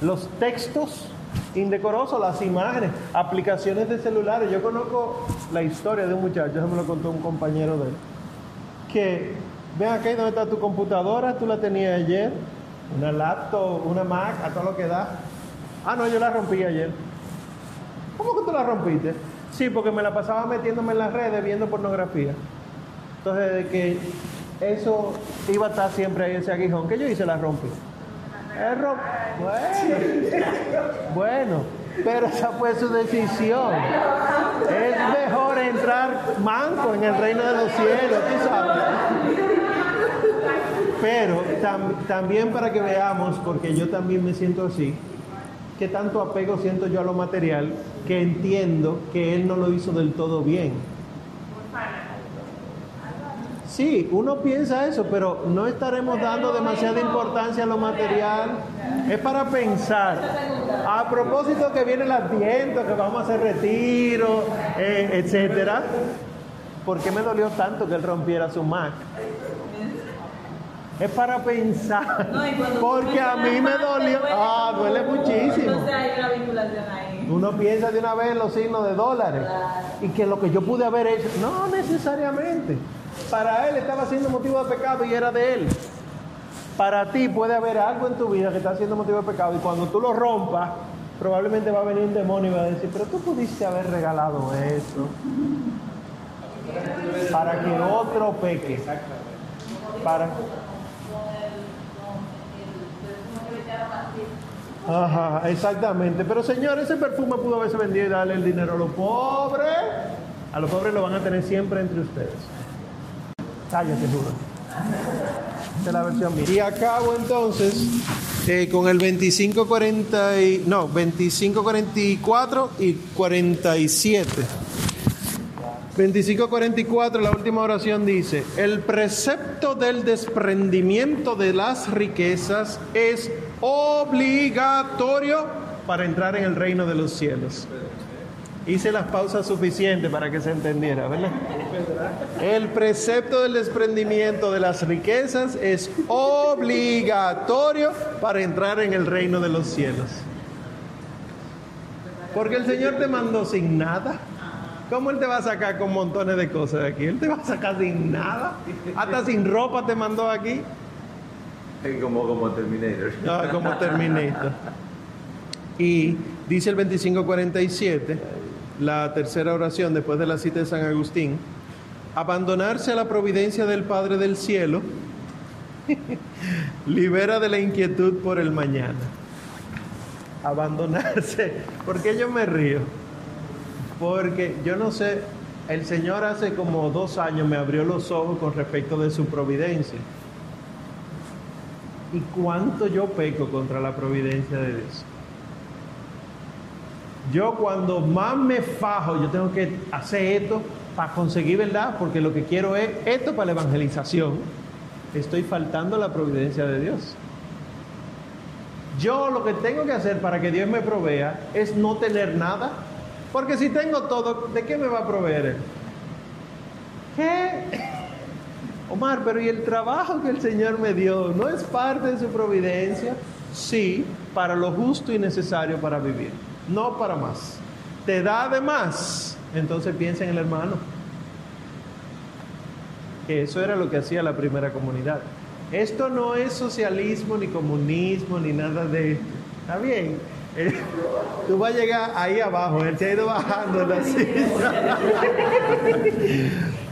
los textos indecorosos, las imágenes, aplicaciones de celulares. Yo conozco la historia de un muchacho, eso me lo contó un compañero de él, que, ven aquí, ¿dónde está tu computadora? Tú la tenías ayer, una laptop, una Mac, a todo lo que da. Ah, no, yo la rompí ayer. ¿Cómo que tú la rompiste? Sí, porque me la pasaba metiéndome en las redes viendo pornografía. Entonces, de que eso iba a estar siempre ahí ese aguijón, que yo hice la rompí. Es rom- Bueno, bueno, pero esa fue su decisión. Es mejor entrar manco en el reino de los cielos, tú sabes. Pero tam- también para que veamos, porque yo también me siento así, que tanto apego siento yo a lo material, que entiendo que él no lo hizo del todo bien. Sí, uno piensa eso, pero no estaremos dando demasiada importancia a lo material. Es para pensar. A propósito que viene el adviento, que vamos a hacer retiro, eh, etcétera. ¿Por qué me dolió tanto que él rompiera su Mac? Es para pensar. No, y cuando Porque a mí me dolió. Ah, duele muchísimo. Entonces hay una vinculación ahí. Uno piensa de una vez en los signos de dólares y que lo que yo pude haber hecho, no necesariamente. Para él estaba siendo motivo de pecado y era de él. Para ti puede haber algo en tu vida que está siendo motivo de pecado y cuando tú lo rompas, probablemente va a venir un demonio y va a decir, pero tú pudiste haber regalado eso para que otro peque. Para... Ajá, exactamente. Pero señor, ese perfume pudo haberse vendido y darle el dinero a los pobres. A los pobres lo van a tener siempre entre ustedes. Cállate, juro. Esta es la versión mía. Y acabo entonces eh, con el 2540 y, no, 2544 y 47. 2544, la última oración dice, el precepto del desprendimiento de las riquezas es obligatorio para entrar en el reino de los cielos. Hice las pausas suficientes para que se entendiera, ¿verdad? El precepto del desprendimiento de las riquezas es obligatorio para entrar en el reino de los cielos. Porque el Señor te mandó sin nada. ¿Cómo Él te va a sacar con montones de cosas de aquí? Él te va a sacar sin nada. Hasta sin ropa te mandó aquí. Como, como Terminator. Ah, como Terminator. Y dice el 2547, la tercera oración después de la cita de San Agustín, abandonarse a la providencia del Padre del cielo Libera de la inquietud por el mañana. Abandonarse. ¿Por qué yo me río? Porque yo no sé, el Señor hace como dos años me abrió los ojos con respecto de su providencia. ¿Y cuánto yo peco contra la providencia de Dios? Yo cuando más me fajo, yo tengo que hacer esto para conseguir verdad, porque lo que quiero es esto para la evangelización. Estoy faltando a la providencia de Dios. Yo lo que tengo que hacer para que Dios me provea es no tener nada, porque si tengo todo, ¿de qué me va a proveer? ¿Qué? Omar, pero ¿y el trabajo que el Señor me dio no es parte de su providencia? Sí, para lo justo y necesario para vivir, no para más. ¿Te da de más? Entonces piensa en el hermano. Que eso era lo que hacía la primera comunidad. Esto no es socialismo, ni comunismo, ni nada de esto. ¿Está bien? Eh, tú vas a llegar ahí abajo, él se ha ido bajando la silla.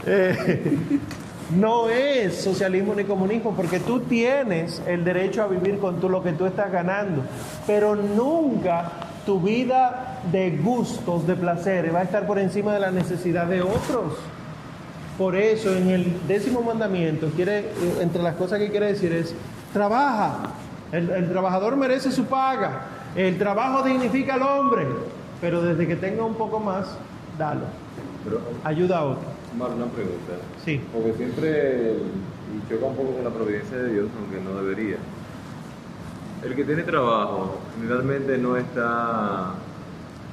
Eh, no es socialismo ni comunismo, porque tú tienes el derecho a vivir con lo que tú estás ganando, pero nunca tu vida de gustos, de placeres, va a estar por encima de la necesidad de otros. Por eso en el décimo mandamiento, quiere, entre las cosas que quiere decir es, trabaja, el, el trabajador merece su paga, el trabajo dignifica al hombre, pero desde que tenga un poco más, dalo, ayuda a otro. Omar, una pregunta. Sí. Porque siempre y choca un poco con la providencia de Dios, aunque no debería. El que tiene trabajo generalmente no está,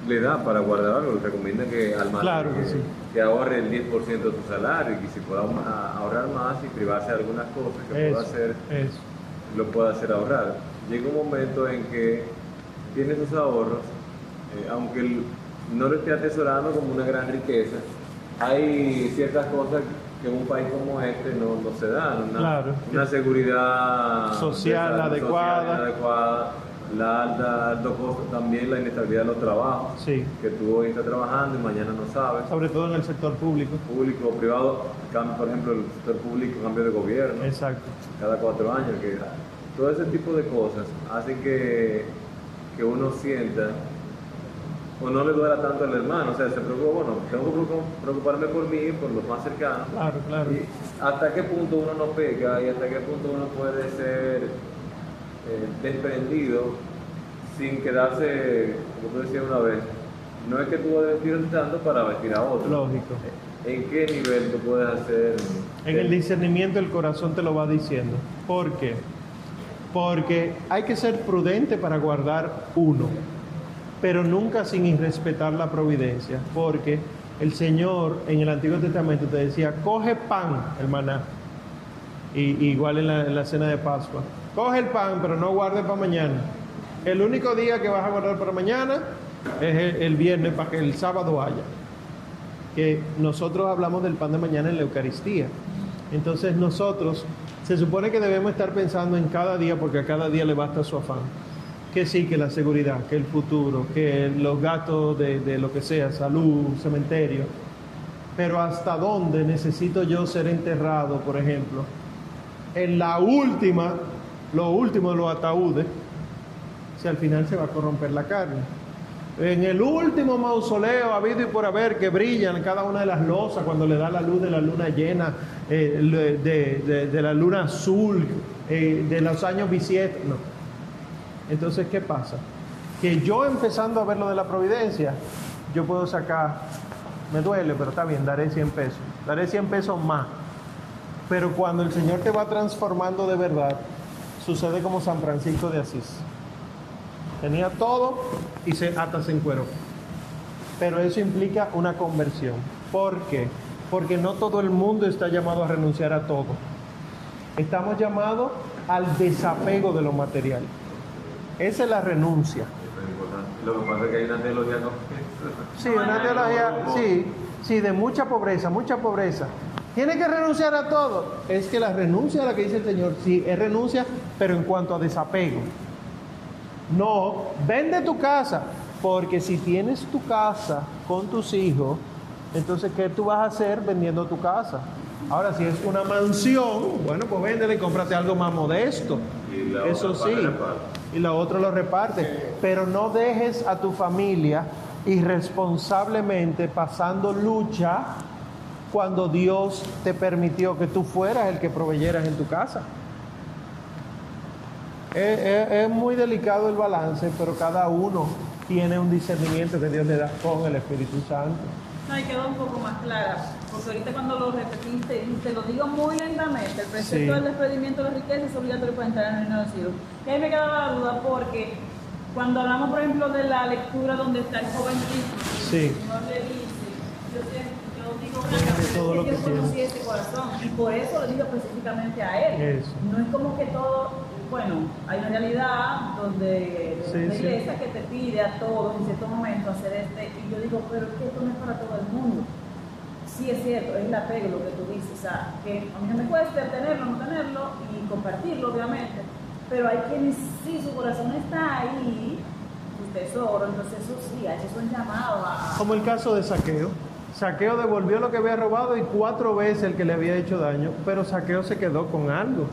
le da para guardar algo, le recomienda que al Claro que sí. que ahorre el 10% de su salario y que si pueda ahorrar más y privarse de algunas cosas que pueda hacer, eso. lo pueda hacer ahorrar. Llega un momento en que tiene esos ahorros, eh, aunque no lo esté atesorando como una gran riqueza, hay ciertas cosas que en un país como este no, no se dan. Una, Claro. una seguridad Social social adecuada. adecuada, la alta, alto costo también, la inestabilidad de los trabajos, Sí. que tú hoy estás trabajando y mañana no sabes. Sobre todo en el sector público. Público o privado, por ejemplo, el sector público, cambio de gobierno Exacto. cada cuatro años, que todo ese tipo de cosas hacen que, que uno sienta o no le duela tanto al hermano, o sea, se preocupa, bueno, tengo que preocup- preocuparme por mí, por los más cercanos, Claro, claro. y hasta qué punto uno no pega y hasta qué punto uno puede ser eh, desprendido sin quedarse, como tú decías una vez, no es que tú vas a vestir tanto para vestir a otro. Lógico. ¿En qué nivel tú puedes hacer? En el discernimiento el corazón te lo va diciendo. ¿Por qué? Porque hay que ser prudente para guardar uno, pero nunca sin irrespetar la providencia. Porque el Señor en el Antiguo Testamento te decía, coge pan, hermana. Y, igual en la, en la cena de Pascua. Coge el pan, pero no guarde para mañana. El único día que vas a guardar para mañana es el, el viernes para que el sábado haya que nosotros hablamos del pan de mañana en la Eucaristía. Entonces nosotros se supone que debemos estar pensando en cada día porque a cada día le basta su afán. Que sí, que la seguridad, que el futuro, que los gastos de, de lo que sea, salud, cementerio. Pero hasta dónde necesito yo ser enterrado, por ejemplo, en la última, lo último de los ataúdes, si al final se va a corromper la carne. En el último mausoleo habido y por haber que brillan cada una de las losas cuando le da la luz de la luna llena, eh, de- de la luna azul, eh, de los años bisiestos. No. Entonces, ¿qué pasa? Que yo empezando a ver lo de la providencia, yo puedo sacar, me duele, pero está bien, daré 100 pesos, daré 100 pesos más. Pero cuando el Señor te va transformando de verdad, sucede como San Francisco de Asís. Tenía todo y se, hasta se encueró. Pero eso implica una conversión. ¿Por qué? Porque no todo el mundo está llamado a renunciar a todo. Estamos llamados al desapego de lo material. Esa es la renuncia. Lo que pasa es que hay una teología no. Sí, una teología, sí, sí, de mucha pobreza, mucha pobreza. Tiene que renunciar a todo. Es que la renuncia a la que dice el Señor, sí, es renuncia, pero en cuanto a desapego. No, vende tu casa, porque si tienes tu casa con tus hijos, entonces ¿qué tú vas a hacer vendiendo tu casa? Ahora, si es una mansión, bueno, pues véndele y cómprate algo más modesto. Eso sí. Y la otra lo reparte. Pero no dejes a tu familia irresponsablemente pasando lucha cuando Dios te permitió que tú fueras el que proveyeras en tu casa. Es, muy delicado el balance, pero cada uno tiene un discernimiento que Dios le da con el Espíritu Santo. No, quedó un poco más clara, porque ahorita cuando lo repetiste, y te lo digo muy lentamente, el precepto Sí. del despedimiento de riqueza es obligatorio para entrar en el reino de. Y ahí me quedaba la duda porque cuando hablamos, por ejemplo, de la lectura donde está el joven rico, Sí. Señor le dice, yo, yo digo Tiene todo lo que que tiene. ese corazón, y por eso le digo específicamente a él. Eso. No es como que todo, bueno, hay una realidad donde Sí, la sí. iglesia que te pide a todos en cierto momento hacer este, y yo digo, pero es que esto no es para todo el mundo. Sí es cierto, es la pega lo que tú dices, o sea, que a mí no me cuesta tenerlo, no tenerlo y compartirlo, obviamente, pero hay quienes sí, su corazón está ahí, su tesoro, entonces eso sí, eso es llamado a... Como el caso de Saqueo. Saqueo devolvió lo que había robado y cuatro veces el que le había hecho daño, pero Saqueo se quedó con algo.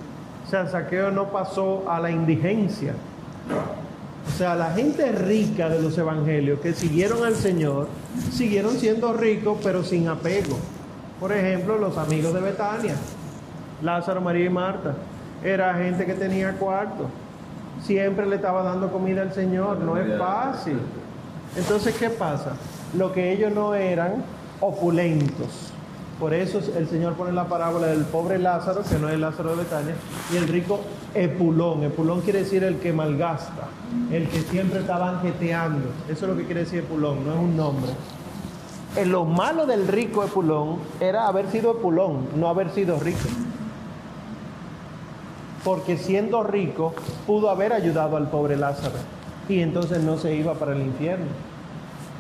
O sea, Saqueo no pasó a la indigencia. Sea, la gente rica de los evangelios que siguieron al Señor, siguieron siendo ricos, pero sin apego. Por ejemplo, los amigos de Betania, Lázaro, María y Marta, era gente que tenía cuarto. Siempre le estaba dando comida al Señor, no es fácil. Entonces, ¿qué pasa? Lo que ellos no eran opulentos. Por eso el Señor pone la parábola del pobre Lázaro, que no es Lázaro de Betania, y el rico Epulón. Epulón quiere decir el que malgasta, el que siempre está banqueteando. Eso es lo que quiere decir Epulón, no es un nombre. Eh, Lo malo del rico Epulón era haber sido Epulón, no haber sido rico. Porque siendo rico pudo haber ayudado al pobre Lázaro y entonces no se iba para el infierno.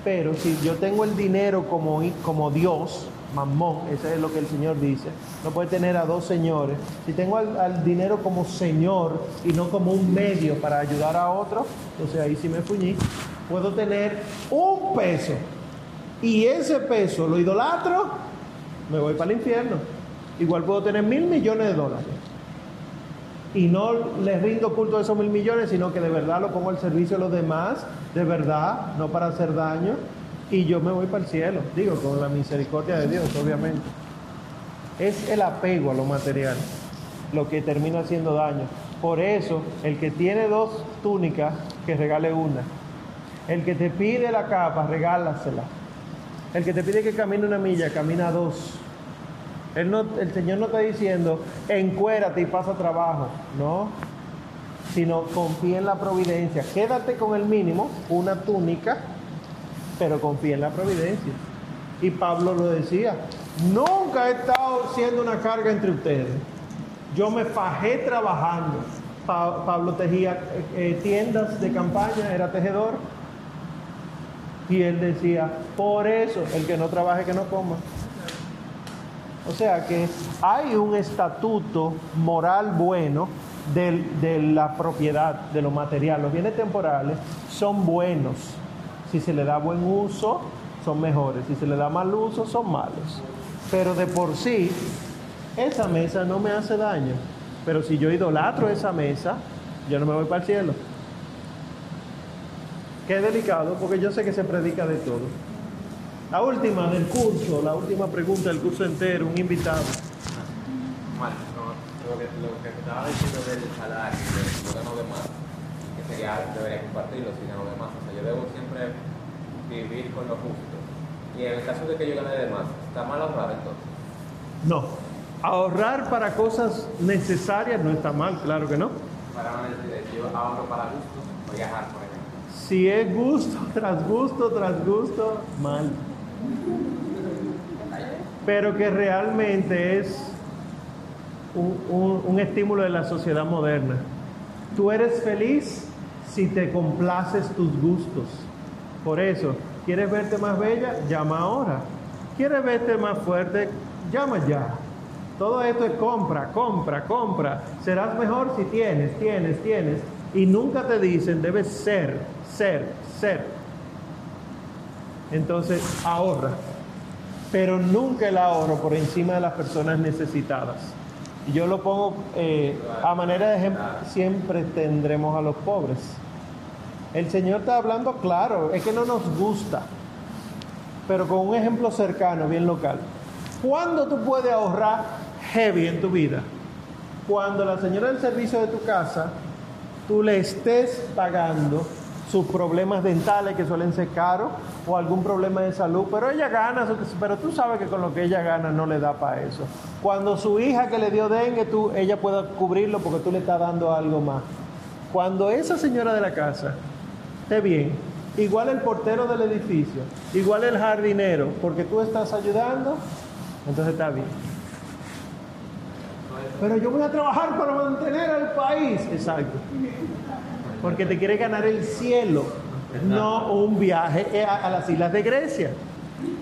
Pero si yo tengo el dinero como, como Dios, mamón, ese es lo que el Señor dice, no puede tener a dos señores. Si tengo al, al dinero como Señor y no como un medio para ayudar a otro, entonces ahí sí me fuñí. Puedo tener un peso y ese peso lo idolatro, me voy para el infierno. Igual puedo tener mil millones de dólares y no les rindo culto a esos mil millones, sino que de verdad lo pongo al servicio de los demás, de verdad, no para hacer daño, y yo me voy para el cielo, digo, con la misericordia de Dios, obviamente. Es el apego a lo material lo que termina haciendo daño. Por eso, el que tiene dos túnicas, que regale una. El que te pide la capa, regálasela. El que te pide que camine una milla, camina dos. El Señor no está diciendo, encuérate y pasa trabajo, no, sino confía en la providencia. Quédate con el mínimo, una túnica, pero confía en la providencia. Y Pablo lo decía, nunca he estado siendo una carga entre ustedes. Yo me fajé trabajando. Pa- Pablo tejía eh, eh, tiendas de campaña, era tejedor. Y él decía, por eso el que no trabaje, que no coma. O sea que hay un estatuto moral bueno del- de, la propiedad, de lo material. Los bienes temporales son buenos. Si se le da buen uso, son mejores. Si se le da mal uso, son malos. Pero de por sí, esa mesa no me hace daño. Pero si yo idolatro esa mesa, yo no me voy para el cielo. Qué delicado, porque yo sé que se predica de todo. La última del curso, la última pregunta del curso entero, un invitado. Mal, no, lo que, lo que estaba diciendo de sería, debería compartirlo si gano de más. O sea, yo debo siempre vivir con lo justo. Y en el caso de que yo gane de más, ¿está mal ahorrar entonces? No. Ahorrar para cosas necesarias no está mal, claro que no. Para yo ahorro para gusto, viajar, por ejemplo. Si es gusto tras gusto tras gusto, mal. Pero que realmente es un, un- un estímulo de la sociedad moderna. Tú eres feliz si te complaces tus gustos. Por eso, ¿quieres verte más bella? Llama ahora. ¿Quieres verte más fuerte? Llama ya. Todo esto es compra, compra, compra. Serás mejor si tienes, tienes, tienes. Y nunca te dicen, debes ser, ser, ser. Entonces, ahorra. pero nunca el ahorro por encima de las personas necesitadas. Yo lo pongo eh, a manera de ejemplo, siempre tendremos a los pobres. El Señor está hablando claro, es que no nos gusta, pero con un ejemplo cercano, bien local. ¿Cuándo tú puedes ahorrar heavy en tu vida? Cuando la señora del servicio de tu casa, tú le estés pagando sus problemas dentales que suelen ser caros o algún problema de salud, pero ella gana, pero tú sabes que con lo que ella gana no le da para eso. Cuando su hija que le dio dengue, tú, ella puede cubrirlo porque tú le estás dando algo más. Cuando esa señora de la casa esté bien, igual el portero del edificio, igual el jardinero, porque tú estás ayudando, entonces está bien. Pero yo voy a trabajar para mantener al país. Exacto. Porque te quiere ganar el cielo, no un viaje a, las islas de Grecia.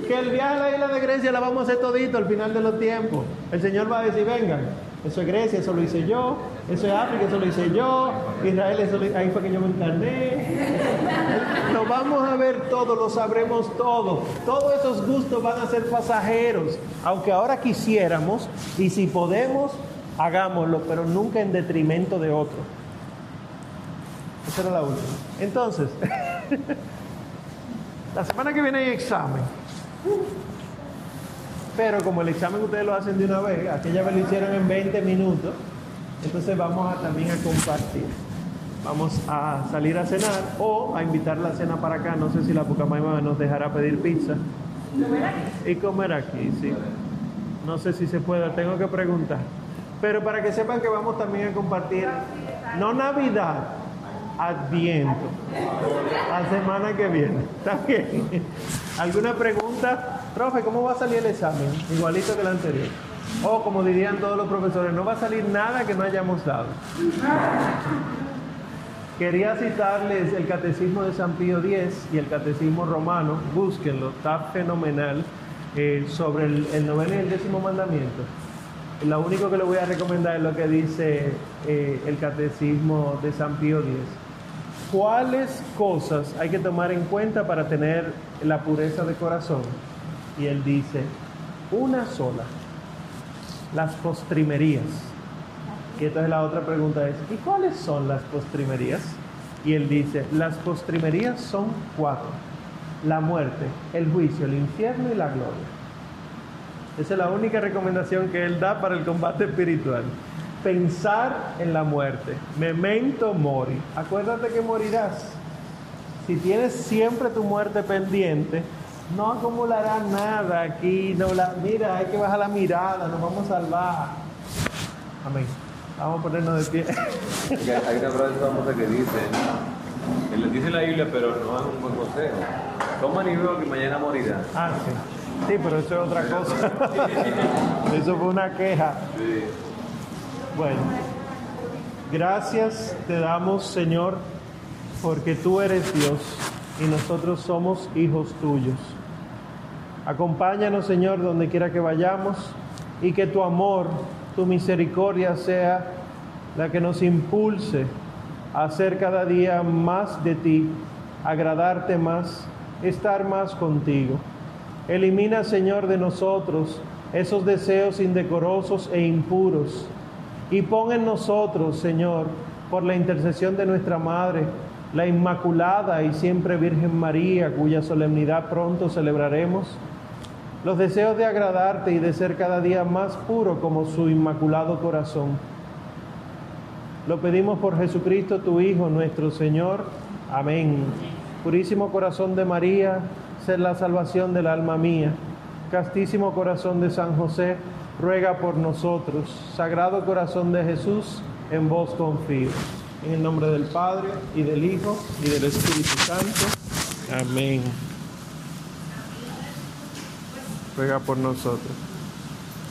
Que el viaje a la isla de Grecia la vamos a hacer todito al final de los tiempos. El Señor va a decir, vengan, eso es Grecia, eso lo hice yo, eso es África, eso lo hice yo, Israel, eso ahí fue que yo me encarné. Lo vamos a ver todo, lo sabremos todo. Todos esos gustos van a ser pasajeros, aunque ahora quisiéramos, y si podemos, hagámoslo, pero nunca en detrimento de otro. Esa era la última. Entonces, la semana que viene hay examen. Pero como el examen ustedes lo hacen de una vez, aquella vez lo hicieron en 20 minutos, entonces vamos a, también a compartir. Vamos a salir a cenar o a invitar la cena para acá. No sé si la Pucamaima nos dejará pedir pizza. Y comer aquí, sí. No sé si se puede, tengo que preguntar. Pero para que sepan que vamos también a compartir, no Navidad, Adviento, la semana que viene. ¿Está bien? ¿Alguna pregunta? Profe, ¿cómo va a salir el examen? Igualito que el anterior. O como dirían todos los profesores, no va a salir nada que no hayamos dado. Quería citarles el Catecismo de San Pío X y el Catecismo Romano, búsquenlo, está fenomenal, eh, sobre el, noveno y el décimo mandamiento. Lo único que le voy a recomendar es lo que dice eh, el catecismo de San Pío X. ¿Cuáles cosas hay que tomar en cuenta para tener la pureza de corazón? Y él dice, una sola, las postrimerías. Y entonces la otra pregunta es, ¿y cuáles son las postrimerías? Y él dice, las postrimerías son cuatro. La muerte, el juicio, el infierno y la gloria. Esa es la única recomendación que él da para el combate espiritual. Pensar en la muerte. Memento mori. Acuérdate que morirás. Si tienes siempre tu muerte pendiente, no acumulará nada aquí. No la, mira, hay que bajar la mirada, nos vamos a salvar. Amén. Vamos a ponernos de pie. Hay una frase famosa que dice, que le dice la Biblia, pero no es un buen consejo. Toma ni veo que mañana morirá. Ah, sí. Sí, pero eso es otra cosa. eso fue una queja. Bueno, gracias te damos, Señor, porque tú eres Dios y nosotros somos hijos tuyos. Acompáñanos, Señor, donde quiera que vayamos y que tu amor, tu misericordia sea la que nos impulse a hacer cada día más de ti, agradarte más, estar más contigo. Elimina, Señor, de nosotros esos deseos indecorosos e impuros. Y pon en nosotros, Señor, por la intercesión de nuestra Madre, la Inmaculada y siempre Virgen María, cuya solemnidad pronto celebraremos, los deseos de agradarte y de ser cada día más puro como su inmaculado corazón. Lo pedimos por Jesucristo, tu Hijo, nuestro Señor. Amén. Purísimo corazón de María, ser la salvación del alma mía. Castísimo corazón de San José, ruega por nosotros. Sagrado corazón de Jesús, en vos confío. En el nombre del Padre, y del Hijo, y del Espíritu Santo. Amén. Ruega por nosotros.